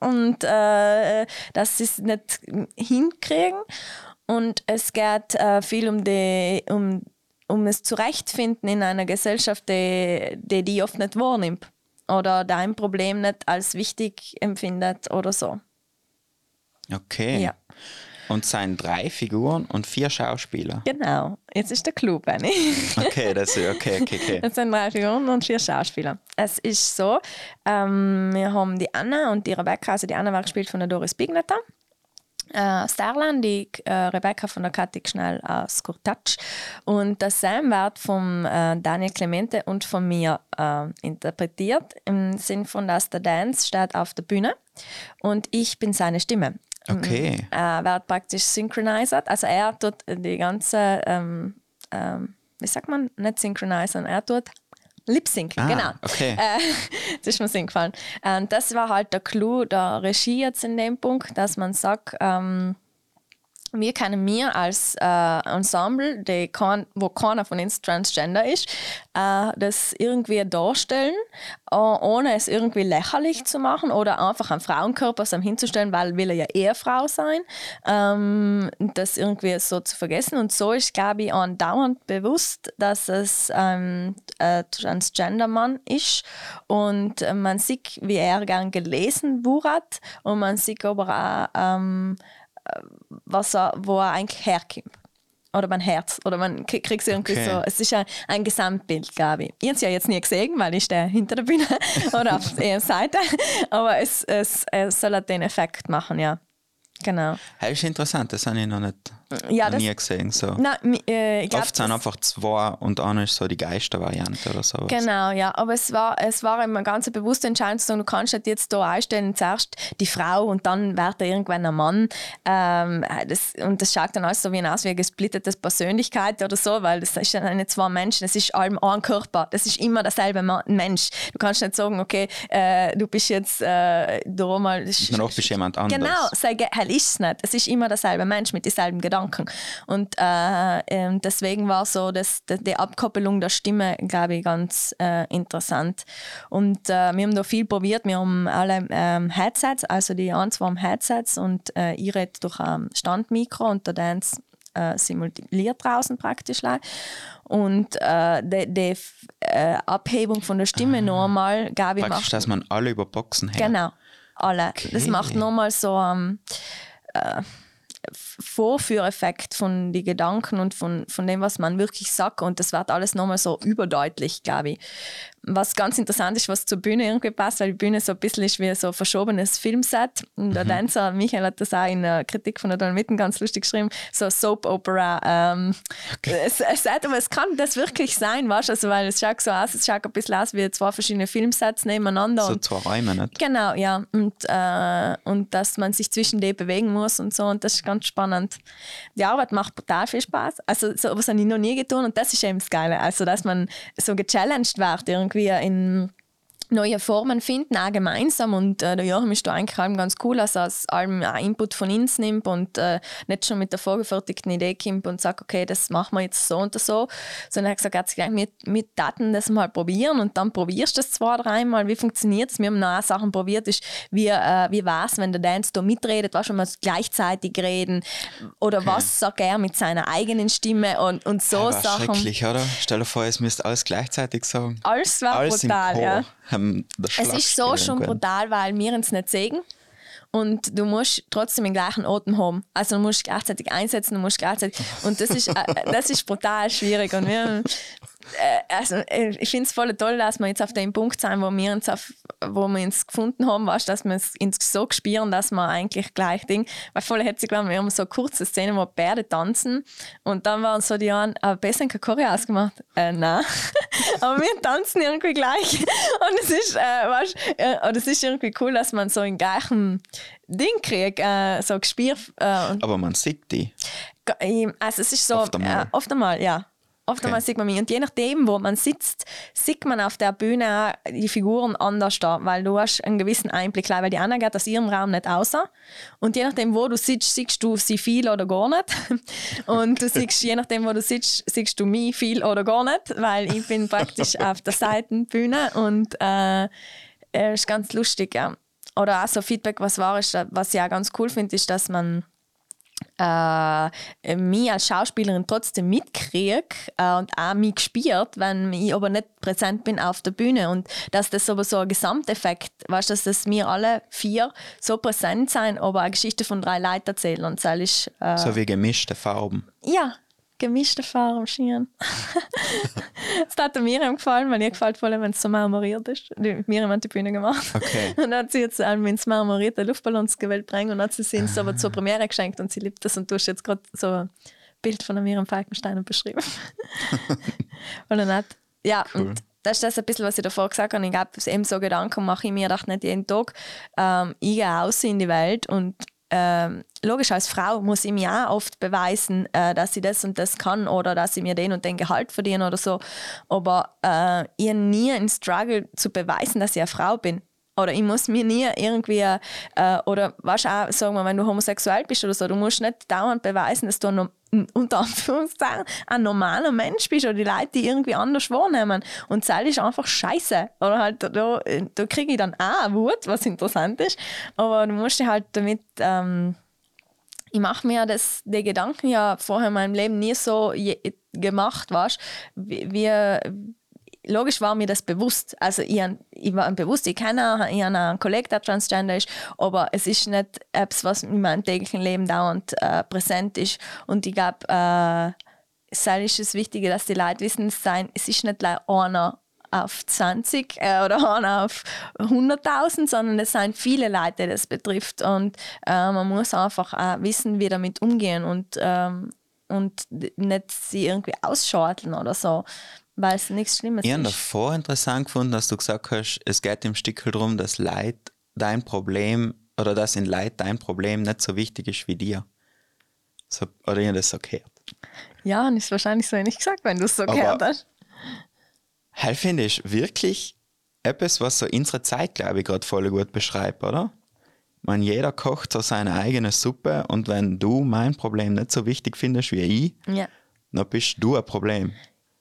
und äh, dass sie es nicht hinkriegen. Und es geht äh, viel um, die, um, um das Zurechtfinden in einer Gesellschaft, die die, die oft nicht wahrnimmt oder dein Problem nicht als wichtig empfindet oder so. Okay. Ja. Und es sind drei Figuren und vier Schauspieler. Genau, jetzt ist der Clou, Benny. Okay, das ist okay, okay, okay. Es sind drei Figuren und vier Schauspieler. Es ist so, ähm, wir haben die Anna und die Rebecca, also die Anna war gespielt von der Doris Bignetter. Äh, Starlan, die äh, Rebecca von der Kathi Schnell aus Kurtatsch. Und der Sam wird von äh, Daniel Clemente und von mir äh, interpretiert, im Sinn von, dass der Dance steht auf der Bühne und ich bin seine Stimme. Okay. äh, wird praktisch synchronisiert. Also er tut die ganze, ähm, ähm, wie sagt man, nicht synchronisieren, er tut Lip Sync, Ah, genau. okay. Äh, das ist mir eingefallen. Und das war halt der Clou der Regie jetzt in dem Punkt, dass man sagt, ähm, wir können mir als äh, Ensemble, kann, wo keiner von uns transgender ist, äh, das irgendwie darstellen, äh, ohne es irgendwie lächerlich zu machen oder einfach einen Frauenkörper hinzustellen, weil will er ja eher Frau sein, ähm, das irgendwie so zu vergessen. Und so ist, glaube ich, andauernd bewusst, dass es ähm, ein Transgender-Mann ist und äh, man sieht, wie er gern gelesen wurde und man sieht aber auch, ähm, was er, wo er eigentlich herkommt. Oder mein Herz. Oder man kriegt irgendwie Okay. so. Es ist ein, ein Gesamtbild, glaube ich. Ich habe es ja jetzt nie gesehen, weil ich stehe hinter der Bühne oder auf der Seite. Aber es, es, es soll den Effekt machen, ja. Genau. Das ist interessant, das habe ich noch nicht Ja, noch das- nie gesehen. So. Mi- äh, glaub, Oft sind einfach zwei und einer ist so die Geistervariante oder sowas. Genau, ja. Aber es war, es war immer ganz eine bewusste Entscheidung zu sagen, du kannst nicht jetzt hier einstellen, zuerst die Frau und dann wird er irgendwann ein Mann. Ähm, das, und das schaut dann alles so wie aus wie eine gesplittete Persönlichkeit oder so, weil das ist ja nicht zwei Menschen, das ist allem ein Körper. Das ist immer derselbe Mensch. Du kannst nicht sagen, okay, äh, du bist jetzt äh, da mal. Danach bist jemand anderes. Genau, sagen, hell ist es nicht. Es ist immer derselbe Mensch mit denselben Gedanken. Und äh, ähm, deswegen war so das, die, Abkoppelung der Stimme, glaube ich, ganz äh, interessant. Und äh, wir haben da viel probiert. Wir haben alle ähm, Headsets, also die zwei haben Headsets und äh, ich rede durch ein Standmikro und der Dance äh, simuliert draußen praktisch. Und äh, die, äh, Abhebung von der Stimme nochmal, glaube ich, Praktisch, dass man alle über Boxen her. Genau, alle. Das macht nochmal so einen äh, Vorführeffekt von den Gedanken und von, von dem, was man wirklich sagt. Und das wird alles nochmal so überdeutlich, glaube ich. Was ganz interessant ist, was zur Bühne irgendwie passt, weil die Bühne so ein bisschen ist wie so ein verschobenes Filmset. Und der Dancer, Michael hat das auch in der Kritik von der Dolmitten ganz lustig geschrieben, so Soap Opera ähm, es, es, sagt, aber es kann das wirklich sein, weißt du? Also, weil es schaut so aus, es schaut ein bisschen aus wie zwei verschiedene Filmsets nebeneinander. So zwei Räume nicht. Genau, ja. Und, äh, und dass man sich zwischen denen bewegen muss und so. Und das ist ganz spannend. Die Arbeit macht brutal viel Spaß. Also, so was habe ich noch nie getan. Und das ist eben das Geile. Also, dass man so gechallenged wird, irgendwie in neue Formen finden, auch gemeinsam. Und äh, der Joachim ist da eigentlich allem ganz cool, dass er aus allem auch Input von uns nimmt und äh, nicht schon mit der vorgefertigten Idee kommt und sagt, okay, das machen wir jetzt so und so. Sondern er hat gesagt, er hat mit, mit Daten das mal probieren und dann probierst du das zwei, dreimal. Wie funktioniert es? Wir haben noch Sachen probiert, ist, wie, äh, wie war es, wenn der Dance da mitredet, was schon mal gleichzeitig reden oder was sagt er mit seiner eigenen Stimme und, und so Aber Sachen. schrecklich, oder? Stell dir vor, es müsst alles gleichzeitig sagen. Alles war Alles brutal, ja. Haben der Es ist so schon irgendwann. brutal, weil wir uns nicht sehen. Und du musst trotzdem den gleichen Atem haben. Also du musst gleichzeitig einsetzen, du musst gleichzeitig. Und das ist, äh, das ist brutal schwierig. Und wir, also, äh, ich finde es voll toll, dass wir jetzt auf dem Punkt sind, wo wir uns, auf, wo wir uns gefunden haben, weißt, dass wir es uns so spüren, dass wir eigentlich gleich Ding. Weil voll waren, wir haben so kurze Szenen, wo Pferde tanzen. Und dann waren so die anderen, aber besser keine Choreo ausgemacht. Äh, nein. aber wir tanzen irgendwie gleich. Und es ist, äh, weißt, äh, und es ist irgendwie cool, dass man so einen gleichen Ding kriegt, äh, so gespielt. Äh, Aber man sieht die. Ge- Also es ist so, Oft einmal. Äh, oft einmal, ja. Oft Okay. sieht man mich. Und je nachdem, wo man sitzt, sieht man auf der Bühne auch die Figuren anders da, weil du hast einen gewissen Einblick, weil die Anna geht aus ihrem Raum nicht raus. Und je nachdem, wo du sitzt, siehst du sie viel oder gar nicht. Und du siehst, je nachdem, wo du sitzt, siehst du mich viel oder gar nicht, weil ich bin praktisch auf der Seitenbühne und äh, äh, ist ganz lustig, ja. Oder auch so Feedback, was war, ist, was ich auch ganz cool finde, ist, dass man äh, mich als Schauspielerin trotzdem mitkriege äh, und auch mich gespielt, wenn ich aber nicht präsent bin auf der Bühne. Und dass das aber so ein Gesamteffekt, weißt du, dass das wir alle vier so präsent sein, aber eine Geschichte von drei Leuten erzählen. Und das ist, äh, So wie gemischte Farben. ja, gemischte Farben schieren. das hat Miriam gefallen, weil mir gefällt vor allem, wenn es so marmoriert ist. Miriam hat die Bühne gemacht. Okay. Und dann hat sie jetzt ähm, ins marmorierte Luftballons gewählt bringen und hat sie uns aber zur Premiere geschenkt und sie liebt das und du hast jetzt gerade so ein Bild von Miriam Falkensteiner beschrieben. und dann hat, ja, und das ist das ein bisschen, was ich davor gesagt habe. Ich glaube, eben so Gedanken mache ich mir doch nicht jeden Tag. Ähm, ich gehe raus in die Welt und ähm, logisch, als Frau muss ich mir auch oft beweisen, äh, dass ich das und das kann oder dass ich mir den und den Gehalt verdiene oder so. Aber äh, habe nie einen Struggle zu beweisen, dass ich eine Frau bin. Oder ich muss mir nie irgendwie, äh, oder weißt auch, sagen wir, wenn du homosexuell bist oder so, du musst nicht dauernd beweisen, dass du ein, unter Anführungszeichen ein normaler Mensch bist oder die Leute, die irgendwie anders wahrnehmen. Und das ist einfach scheiße. Oder halt, da, da kriege ich dann auch Wut, was interessant ist. Aber du musst dich halt damit. Ähm, ich mache mir das, die Gedanken ja vorher in meinem Leben nie so je, gemacht, weißt wie, wie logisch war mir das bewusst. Also ich, ich war bewusst, ich kenne ich habe einen Kollegen, der transgender ist, aber es ist nicht etwas, was in meinem täglichen Leben dauernd äh, präsent ist. Und ich glaube, äh, es ist das Wichtige, dass die Leute wissen, es, ist nicht einer auf 20 äh, oder einer auf 100.000, sondern es sind viele Leute, die das betrifft. Und äh, man muss einfach äh, wissen, wie damit umgehen und, ähm, und nicht sie irgendwie ausschalten oder so weil es nichts Schlimmes ich ist. Ich habe davor interessant gefunden, dass du gesagt hast, es geht im Stickel darum, dass Leid dein Problem oder dass in Leid dein Problem nicht so wichtig ist wie dir. So, oder ich das so gehört? Ja, und ist wahrscheinlich so nicht gesagt, wenn du es so Aber gehört hast. Halt finde ich wirklich etwas, was so unsere Zeit, glaube ich, gerade voll gut beschreibt, oder? Man, jeder kocht so seine eigene Suppe und wenn du mein Problem nicht so wichtig findest wie ich, ja. dann bist du ein Problem.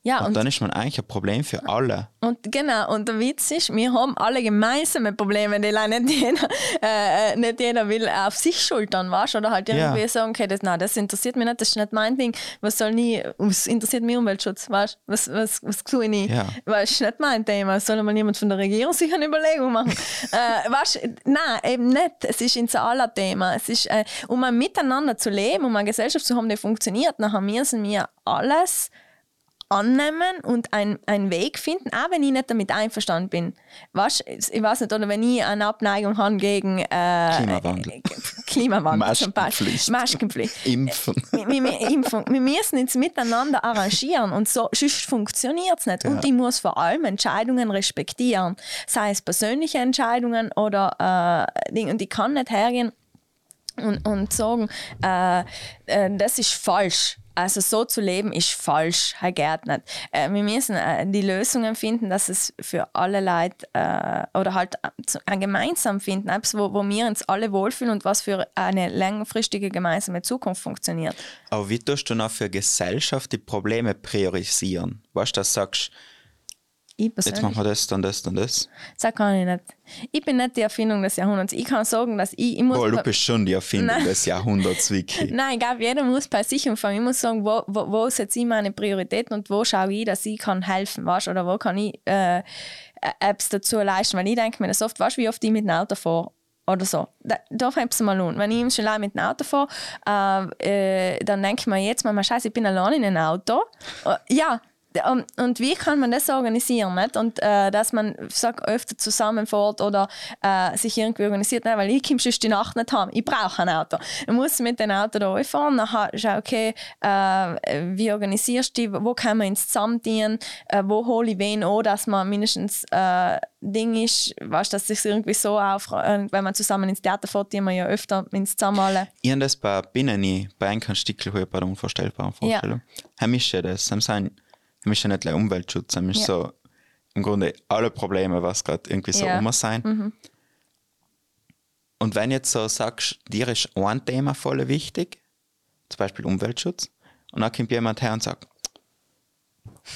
Ja, und, und, dann ist man eigentlich ein Problem für alle. Und genau, und der Witz ist, wir haben alle gemeinsame Probleme, die nicht jeder, äh, nicht jeder will auf sich schultern, weißt Oder halt irgendwie ja. sagen, okay, das, nein, das interessiert mich nicht, das ist nicht mein Ding, was soll nie, was interessiert mich Umweltschutz, weißt Was, was, was tue ich nicht? Ja. Es ist nicht mein Thema, soll mal jemand von der Regierung sich eine Überlegung machen? äh, weißt nein, eben nicht, es ist unser aller Thema. Es ist, äh, um ein Miteinander zu leben, um eine Gesellschaft zu haben, die funktioniert, dann müssen wir alles annehmen und einen Weg finden, auch wenn ich nicht damit einverstanden bin. Weißt, ich weiß nicht, oder wenn ich eine Abneigung habe gegen äh, Klimawandel, Klimawandel zum Beispiel. Maskenpflicht. Impfen. Wir, wir, Impfung. wir müssen uns miteinander arrangieren und so, sonst funktioniert es nicht. Ja. Und ich muss vor allem Entscheidungen respektieren, sei es persönliche Entscheidungen oder äh, Dinge. Und ich kann nicht hergehen und, und sagen, äh, äh, das ist falsch also so zu leben ist falsch, Herr Gärtner. Äh, wir müssen äh, die Lösungen finden, dass es für alle Leute äh, oder halt äh, gemeinsam finden, etwas, wo, wo wir uns alle wohlfühlen und was für eine längerfristige gemeinsame Zukunft funktioniert. Aber wie tust du noch für Gesellschaft die Probleme priorisieren? Was du sagst, ich persönlich. Jetzt machen wir das, dann das, dann das. Das kann ich nicht. Ich bin nicht die Erfindung des Jahrhunderts. Ich kann sagen, dass ich. ich muss oh, du bist schon die Erfindung Nein. des Jahrhunderts, Vicky. Nein, ich glaube, jeder muss bei sich anfangen. Ich muss sagen, wo, wo, wo setze ich meine Prioritäten und wo schaue ich, dass ich kann helfen kann. Oder wo kann ich äh, Apps dazu leisten. Weil ich denke mir das oft, weißt, wie oft ich mit dem Auto fahre oder so. Da, da fängt es mal an. Wenn ich schon allein mit dem Auto fahre, äh, äh, dann denke ich mir jetzt mal, scheiße, ich bin allein in einem Auto. Uh, ja, und, und, wie kann man das organisieren? Nicht? Und äh, dass man sag, öfter zusammenfährt oder äh, sich irgendwie organisiert, nicht? weil ich kann sonst die Nacht nicht haben. Ich brauche ein Auto. Ich muss mit dem Auto da fahren. Dann ist okay, äh, wie organisierst du dich? Wo kann man ins Zusammendienen? Äh, wo hole ich wen an, dass man mindestens äh, Ding ist, weißt, dass sich irgendwie so auf, äh, wenn man zusammen ins Theater fährt, die man ja öfter ins Zusammenhalten. Ich habe das bei Binnen bei einem Stickel bei der unvorstellbaren Vorstellung. Ja. Haben das. Haben für mich ist ja nicht Umweltschutz, für mich ja. so im Grunde alle Probleme, was gerade irgendwie so immer sein. Mhm. Und wenn jetzt so sagst, dir ist ein Thema voll wichtig, zum Beispiel Umweltschutz, und dann kommt jemand her und sagt,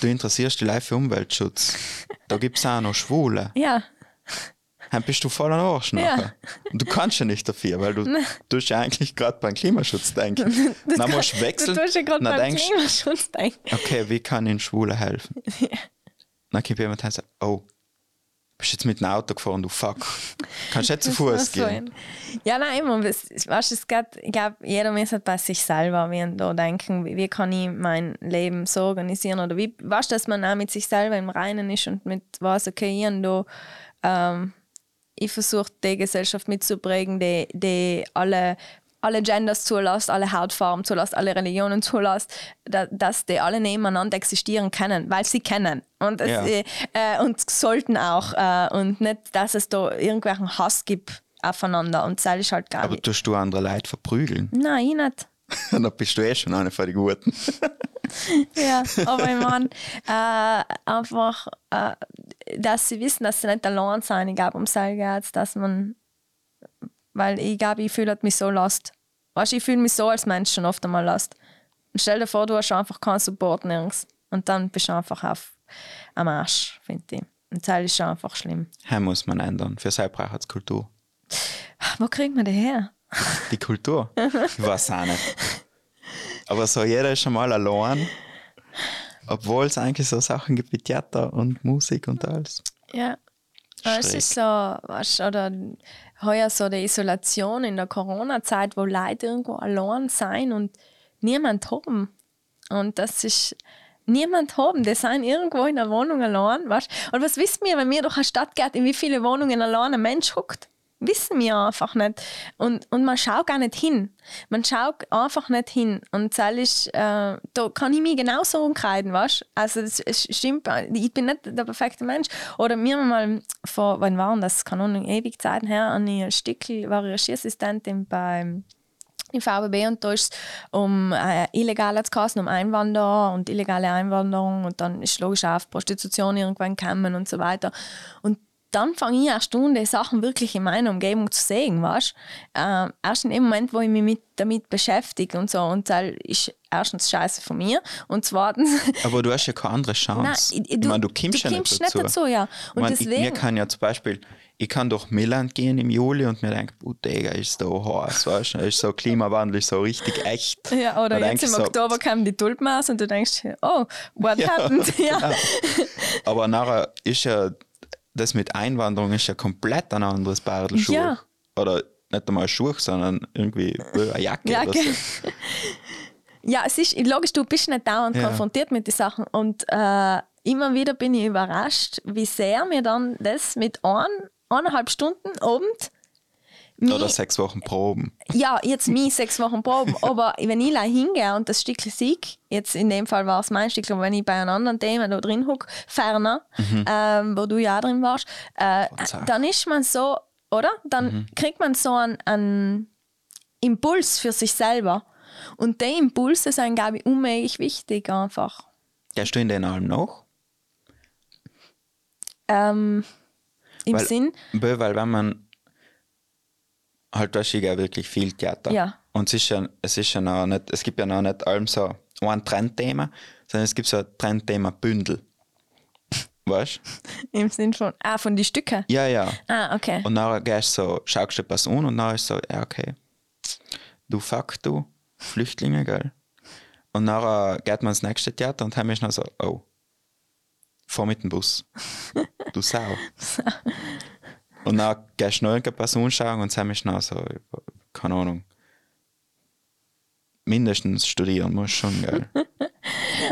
du interessierst dich live für Umweltschutz, da gibt es auch noch Schwule. Ja dann bist du voll an Arsch nachher. Ja. Und du kannst ja nicht dafür, weil du tust ja eigentlich gerade beim Klimaschutz denken. Das dann musst du wechseln. Du tust ja gerade beim denkst, Klimaschutz denken. Okay, wie kann ich den Schwulen helfen? Ja. Dann kommt jemand und sagt, oh, bist jetzt mit dem Auto gefahren, du Fuck. Kannst du nicht zu Fuß gehen? So ja, nein, immer. Weißt, es geht, ich glaube, jeder muss halt bei sich selber da denken, wie, wie, kann ich mein Leben so organisieren oder wie, weißt du, dass man auch mit sich selber im Reinen ist und mit was, okay, ich da ähm, ich versuche die Gesellschaft mitzuprägen, die, die alle, alle Genders zulässt, alle Hautfarben zulässt, alle Religionen zulässt, da, dass die alle nebeneinander existieren können, weil sie kennen. Und, es, ja. äh, und sollten auch. Äh, und nicht, dass es da irgendwelchen Hass gibt aufeinander. Und das ist halt gar Aber tust du andere Leute verprügeln? Nein, ich nicht. Dann bist du eh schon eine von den Guten. ja, aber ich meine, äh, einfach, äh, dass sie wissen, dass sie nicht allein sein, ich glaube, um Seil dass man, weil ich glaube, ich fühle mich so lost. Weißt du, ich fühle mich so als Mensch schon oft einmal lost. Und stell dir vor, du hast einfach keinen Support nirgends. Und dann bist du einfach auf, am Arsch, finde ich. Und das ist schon einfach schlimm. Hier muss man ändern. Für sie braucht es Kultur. Wo kriegt man die her? Die Kultur? Ich weiß auch nicht. Aber so jeder ist schon mal allein. Obwohl es eigentlich so Sachen gibt wie Theater und Musik und alles. Ja. Aber Es Schräg. ist so, weißt, du, oder heuer so die Isolation in der Corona-Zeit, wo Leute irgendwo allein sein und niemand haben. Und das ist niemand haben. Die sind irgendwo in der Wohnung allein. Weißt? Und was wissen wir, wenn wir durch eine Stadt gehen, in wie viele Wohnungen allein ein Mensch hockt? Wissen wir einfach nicht. Und, und man schaut gar nicht hin. Man schaut einfach nicht hin. Und das ist, äh, da kann ich mich genauso umkreiden, weißt? Also, es stimmt, ich bin nicht der perfekte Mensch. Oder mir mal vor, wann waren das? Keine Ahnung, ewig Zeiten her, an die Stickel war ich Regieassistentin beim im VBB und da ist es um äh, illegale Kassen, um Einwanderer und illegale Einwanderung und dann ist logisch auch auf Prostitution irgendwann gekommen und so weiter. Und dann fange ich erst an, die Sachen wirklich in meiner Umgebung zu sehen, weißt äh, Erst in dem Moment, wo ich mich mit, damit beschäftige und so. Und das ist erstens scheiße von mir und zweitens Aber du hast ja keine andere Chance. Nein, ich, meine, du kommst ja nicht dazu. dazu ja. Ich Und meine, ich, deswegen, mir kann ja zum Beispiel, ich kann durch Milland gehen im Juli und mir denke, Digga, ist da heiß, weißt du? Ist so Klimawandel ist so richtig echt. ja, oder Da jetzt im ich so, Oktober kamen die Tulpen aus und du denkst, oh, what Ja, happened? Ja. genau. Aber nachher ist ja das mit Einwanderung ist ja komplett ein anderes Bardelschuh. Ja. Oder nicht einmal Schuh, sondern irgendwie eine Jacke. Ja, oder okay. so. Ja, es ist logisch, du bist nicht dauernd Ja. konfrontiert mit den Sachen und äh, immer wieder bin ich überrascht, wie sehr mir dann das mit ein, eineinhalb Stunden Abend Oder mich- sechs Wochen Proben. ja, jetzt mich sechs Wochen proben, aber wenn ich hingehe und das Stückchen sieg, jetzt in dem Fall war es mein Stückchen, aber wenn ich bei einem anderen Thema da drin hocke, ferner, ähm, wo du ja drin warst, äh, dann ist man so, oder? Dann kriegt man so einen, einen Impuls für sich selber. Und die Impulse sind, glaube ich, unmöglich wichtig einfach. Gehst du in den allem noch? Ähm, Im Weil- Sinn, weil wenn man halt da ja wirklich viel Theater. Ja. Und es ist ja, es ist ja noch nicht, es gibt ja noch nicht allem so ein Trendthema, sondern es gibt so ein Trendthema Bündel. Weißt du? im Sinn von, ah, von die Stücke. Ja, ja. Ah, okay. Und dann gehst du so, schaust du etwas an und dann ist so, ja, okay. Du fuck, du, Flüchtlinge, gell? Und dann geht man ins nächste Theater und dann ist noch so, oh, fahr mit dem Bus. Du Sau. Und dann gehst du noch irgendeine Person schauen und dann ist noch so, keine Ahnung, mindestens studieren muss schon, gell?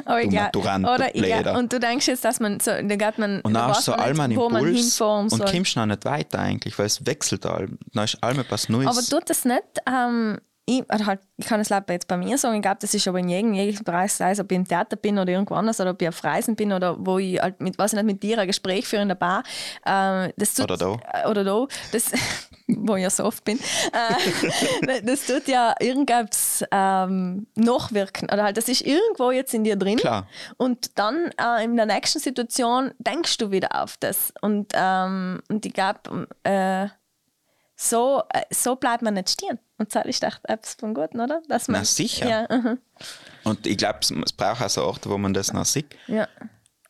Aber Du egal. Maturant, Oder du. Bläder. Und du denkst jetzt, dass man so, da geht man, Und da dann hast du so man Impuls und soll. kommst noch nicht weiter eigentlich, weil es wechselt allem. Dann ist allem etwas Neues. Aber tut das nicht, ähm, ich, halt, ich kann es leider jetzt bei mir sagen, ich glaube, das ist aber in jedem, jedem Bereich, sei es, ob ich im Theater bin oder irgendwo anders oder ob ich auf Reisen bin oder wo ich halt mit, weiß ich nicht, mit dir ein Gespräch führe in der Bar. Ähm, das tut, Oder da. Oder da. Das, wo ich ja so oft bin. Äh, das tut ja irgendwas ähm, nachwirken. Oder halt, das ist irgendwo jetzt in dir drin. Klar. Und dann äh, in der nächsten Situation denkst du wieder auf das. Und, ähm, und ich glaube, äh, so, äh, so bleibt man nicht stehen. Und das ist echt etwas von Guten, oder? Dass man, Na, sicher. Ja. Und ich glaube, es, braucht auch so Orte, wo man das noch sieht. ja.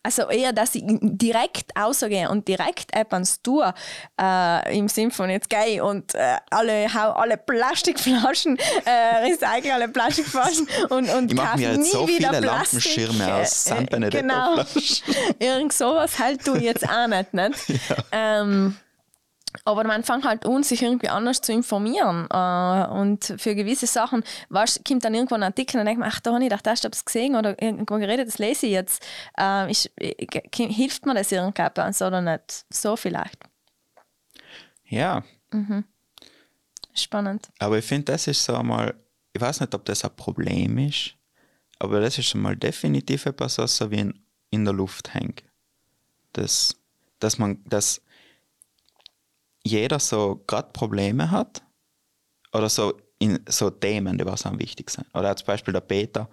Also eher, dass ich direkt rausgehe und direkt etwas tue, äh, im Sinn von jetzt gehe ich und äh, alle, hau alle Plastikflaschen, äh, recycle alle Plastikflaschen und, und Ich mache mir jetzt nie so wieder viele. Lampenschirme aus Äh, San Benedetto Genau. Flaschen. Irgend sowas halt du jetzt auch nicht. nicht? Ähm, aber man fängt halt an, sich irgendwie anders zu informieren. Äh, und für gewisse Sachen weißt, kommt dann irgendwo ein Artikel und denkt man, ach, da habe ich gedacht, hast du das gesehen oder irgendwo geredet, das lese ich jetzt. Äh, ich, ich, hilft mir das irgendjemand oder nicht? So vielleicht. Ja, Spannend. aber ich finde, das ist so einmal, ich weiß nicht, ob das ein Problem ist, aber das ist schon mal definitiv etwas, was so wie in, in der Luft hängt. Das, dass man, dass jeder so gerade Probleme hat oder so in so Themen, die was am wichtig sind. Oder zum Beispiel der Peter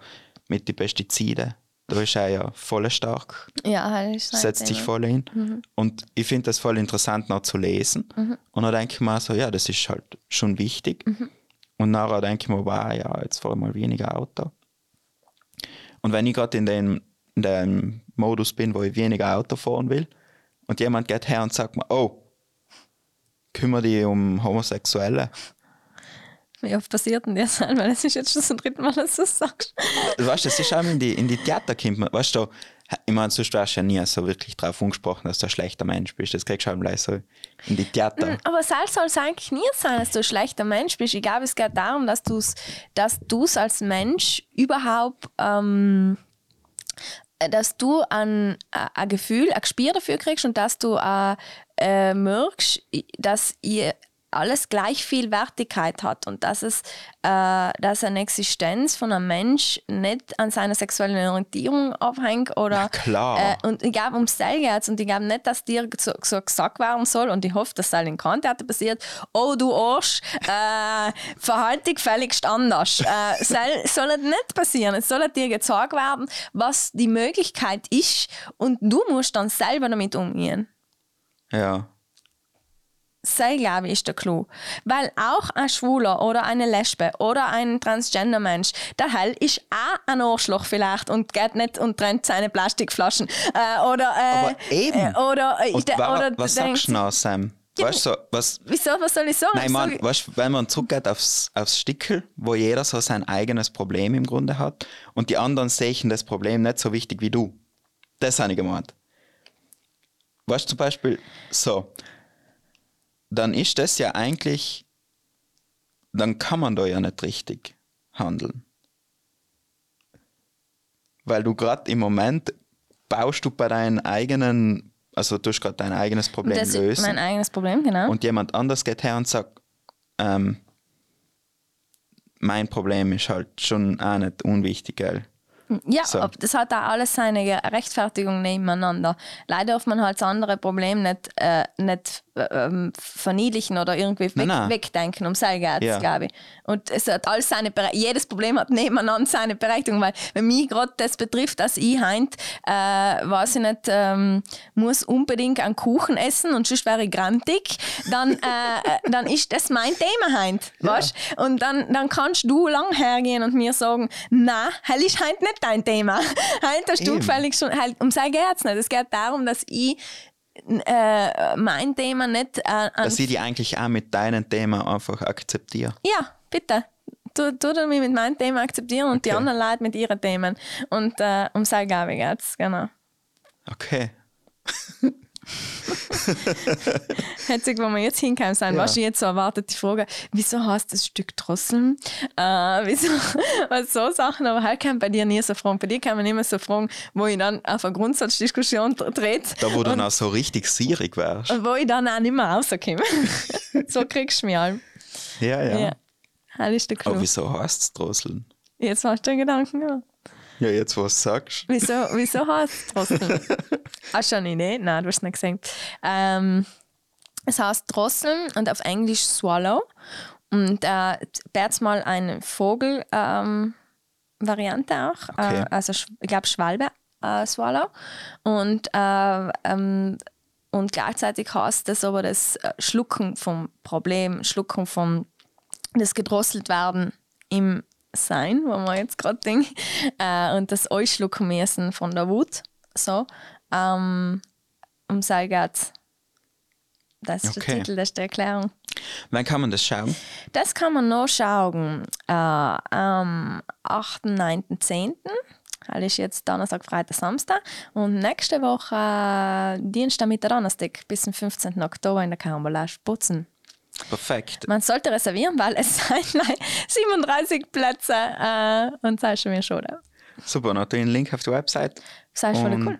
mit den Pestiziden da ist er ja voll stark, Ja, ist setzt sich voll hin. Mhm. Und ich finde das voll interessant noch zu lesen. Und dann denke ich mir so, ja, das ist halt schon wichtig. Mhm. Und nachher denke ich mir, wow, ja, jetzt fahre ich mal weniger Auto. Und wenn ich gerade in dem, in dem Modus bin, wo ich weniger Auto fahren will, und jemand geht her und sagt mir, oh, kümmere dich um Homosexuelle. Wie oft passiert denn das? Weil das ist jetzt schon zum dritten Mal, dass du das sagst. Weißt du, das ist auch in die, in die Theater kommt man, weißt du, ich meine, sonst wärst du ja nie so wirklich drauf angesprochen, dass du ein schlechter Mensch bist. Das kriegst du halt so in die Theater. Aber selbst soll es eigentlich nie sein, dass du ein schlechter Mensch bist. Ich glaube, es geht darum, dass du es dass du's als Mensch überhaupt, ähm, dass du ein, ein Gefühl, ein Gespür dafür kriegst und dass du äh, äh, merkst, dass ihr alles gleich viel Wertigkeit hat und dass es äh, dass eine Existenz von einem Mensch nicht an seiner sexuellen Orientierung abhängt oder klar. äh, und ich glaube, ums Seil geht und ich glaube nicht, dass dir so, so gesagt werden soll und ich hoffe, dass das in Kantheater passiert, oh du Arsch, äh, verhalte dich gefälligst anders. Äh, soll, soll nicht passieren. Es soll dir gezeigt werden, was die Möglichkeit ist und du musst dann selber damit umgehen. Ja. Sei, glaube ich, ist der Clou. Weil auch ein Schwuler oder eine Lesbe oder ein Transgender-Mensch, der Hell ist auch ein Arschloch vielleicht und geht nicht und trennt seine Plastikflaschen. Äh, oder, äh, Aber eben. Äh, oder, äh, Und der- wa- oder was sagst du noch, Sam? Weißt du, so, was, Wieso, was soll ich sagen? Nein, man, weißt, wenn man zurückgeht aufs, aufs Stickel, wo jeder so sein eigenes Problem im Grunde hat und die anderen sehen das Problem nicht so wichtig wie du. Das habe ich gemeint. Weißt du, zum Beispiel, so, dann ist das ja eigentlich, dann kann man da ja nicht richtig handeln. Weil du gerade im Moment baust du bei deinen eigenen, also du hast gerade dein eigenes Problem das ist lösen mein eigenes Problem, genau. und jemand anders geht her und sagt, ähm, mein Problem ist halt schon auch nicht unwichtig, gell? Ja, So. das hat auch alles seine Rechtfertigung nebeneinander. Leider darf man halt das andere Problem nicht, äh, nicht äh, ähm, verniedlichen oder irgendwie weg, Nein, nein. wegdenken, um sein geht's, Ja. glaube ich. Und es hat alles seine Bere jedes Problem hat nebeneinander seine Berechtigung, weil wenn mich gerade das betrifft, dass ich heint, äh, weiß ich nicht, ähm, muss unbedingt einen Kuchen essen und sonst wäre ich grantig, dann, äh, äh, dann ist das mein Thema heint, weißt? Und dann, dann kannst du lang hergehen und mir sagen, na, hell ist heint nicht dein Thema. Hast du Eben. gefällig schon, halt, um sein geht's nicht. Es geht darum, dass ich äh, mein Thema nicht äh, Dass ich die eigentlich auch mit deinem Thema einfach akzeptiere. ja, bitte. Du, du mich mit meinem Thema akzeptieren und die Okay. anderen Leute mit ihren Themen. Und äh, um Gabe geht's, genau. Okay. Hetzig, wo wir jetzt hinkommen sind, Ja. was ich jetzt so erwartet, die Frage, wieso heißt das Stück Drosseln? Äh, wieso, was so Sachen, aber halt kann bei dir nie so fragen. Bei dir kann man immer so fragen, wo ich dann auf eine Grundsatzdiskussion dreht. Da, wo du dann auch so richtig sierig wärst. Wo ich dann auch nicht mehr rauskomme. so kriegst du mich halt. Ja, ja. Ja. Ist der Clou. Aber wieso heißt es Drosseln? Jetzt hast du den Gedanken, ja. Ja, jetzt, wo du sagst. Wieso, wieso heißt es Drosseln? Hast du eine Idee? Nein, du hast es nicht gesehen. Ähm, es heißt Drosseln und auf Englisch Swallow. Und äh, jetzt mal eine Vogel-Variante ähm, auch. Okay. Äh, also, ich glaube, Schwalbe äh, Swallow. Und, äh, ähm, und gleichzeitig heißt das aber das äh, Schlucken vom Problem, Schlucken vom das gedrosselt werden im Sein, wo man jetzt gerade denkt, äh, und das Ausschlucken müssen von der Wut. So, ähm, um sei geht's. Das ist Okay. der Titel, das ist die Erklärung. Wann kann man das schauen? Das kann man noch schauen äh, am 8., 9., 10. Das ist jetzt Donnerstag, Freitag, Samstag. Und nächste Woche äh, Dienstag, Mittwoch, Donnerstag bis zum 15. Oktober in der Karambolage Putzen. Perfekt. Man sollte reservieren, weil es sind leider 37 Plätze äh, und ist schon mir schon. Super, noch den Link auf die Website. Das ist voll cool.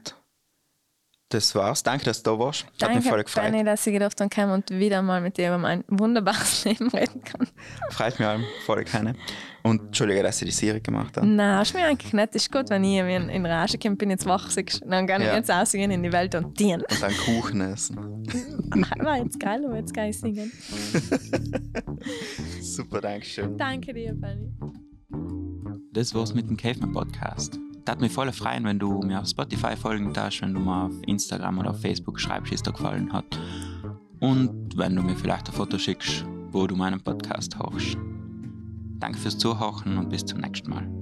Das war's. Danke, dass du da warst. Hat Danke, mich voll gefreut. Danny, dass ich gedacht habe und wieder mal mit dir über mein wunderbares Leben reden kann. Freut mich allem voll keine. Und Entschuldige, dass ich die Serie gemacht habe. Nein, ist mir eigentlich nicht. Ist gut, wenn ich in, in Rage komme, bin jetzt wach, dann kann ich Ja. jetzt ausgehen in die Welt und dienen. Und dann Kuchen essen. War jetzt geil, aber jetzt kann ich singen. Super, Dankeschön. Danke dir, Benny. Das war's mit dem Caveman Podcast. Hat mich voll freuen, wenn du mir auf Spotify folgen darfst, wenn du mir auf Instagram oder auf Facebook schreibst, wie es dir gefallen hat. Und wenn du mir vielleicht ein Foto schickst, wo du meinen Podcast hörst. Danke fürs Zuhören und bis zum nächsten Mal.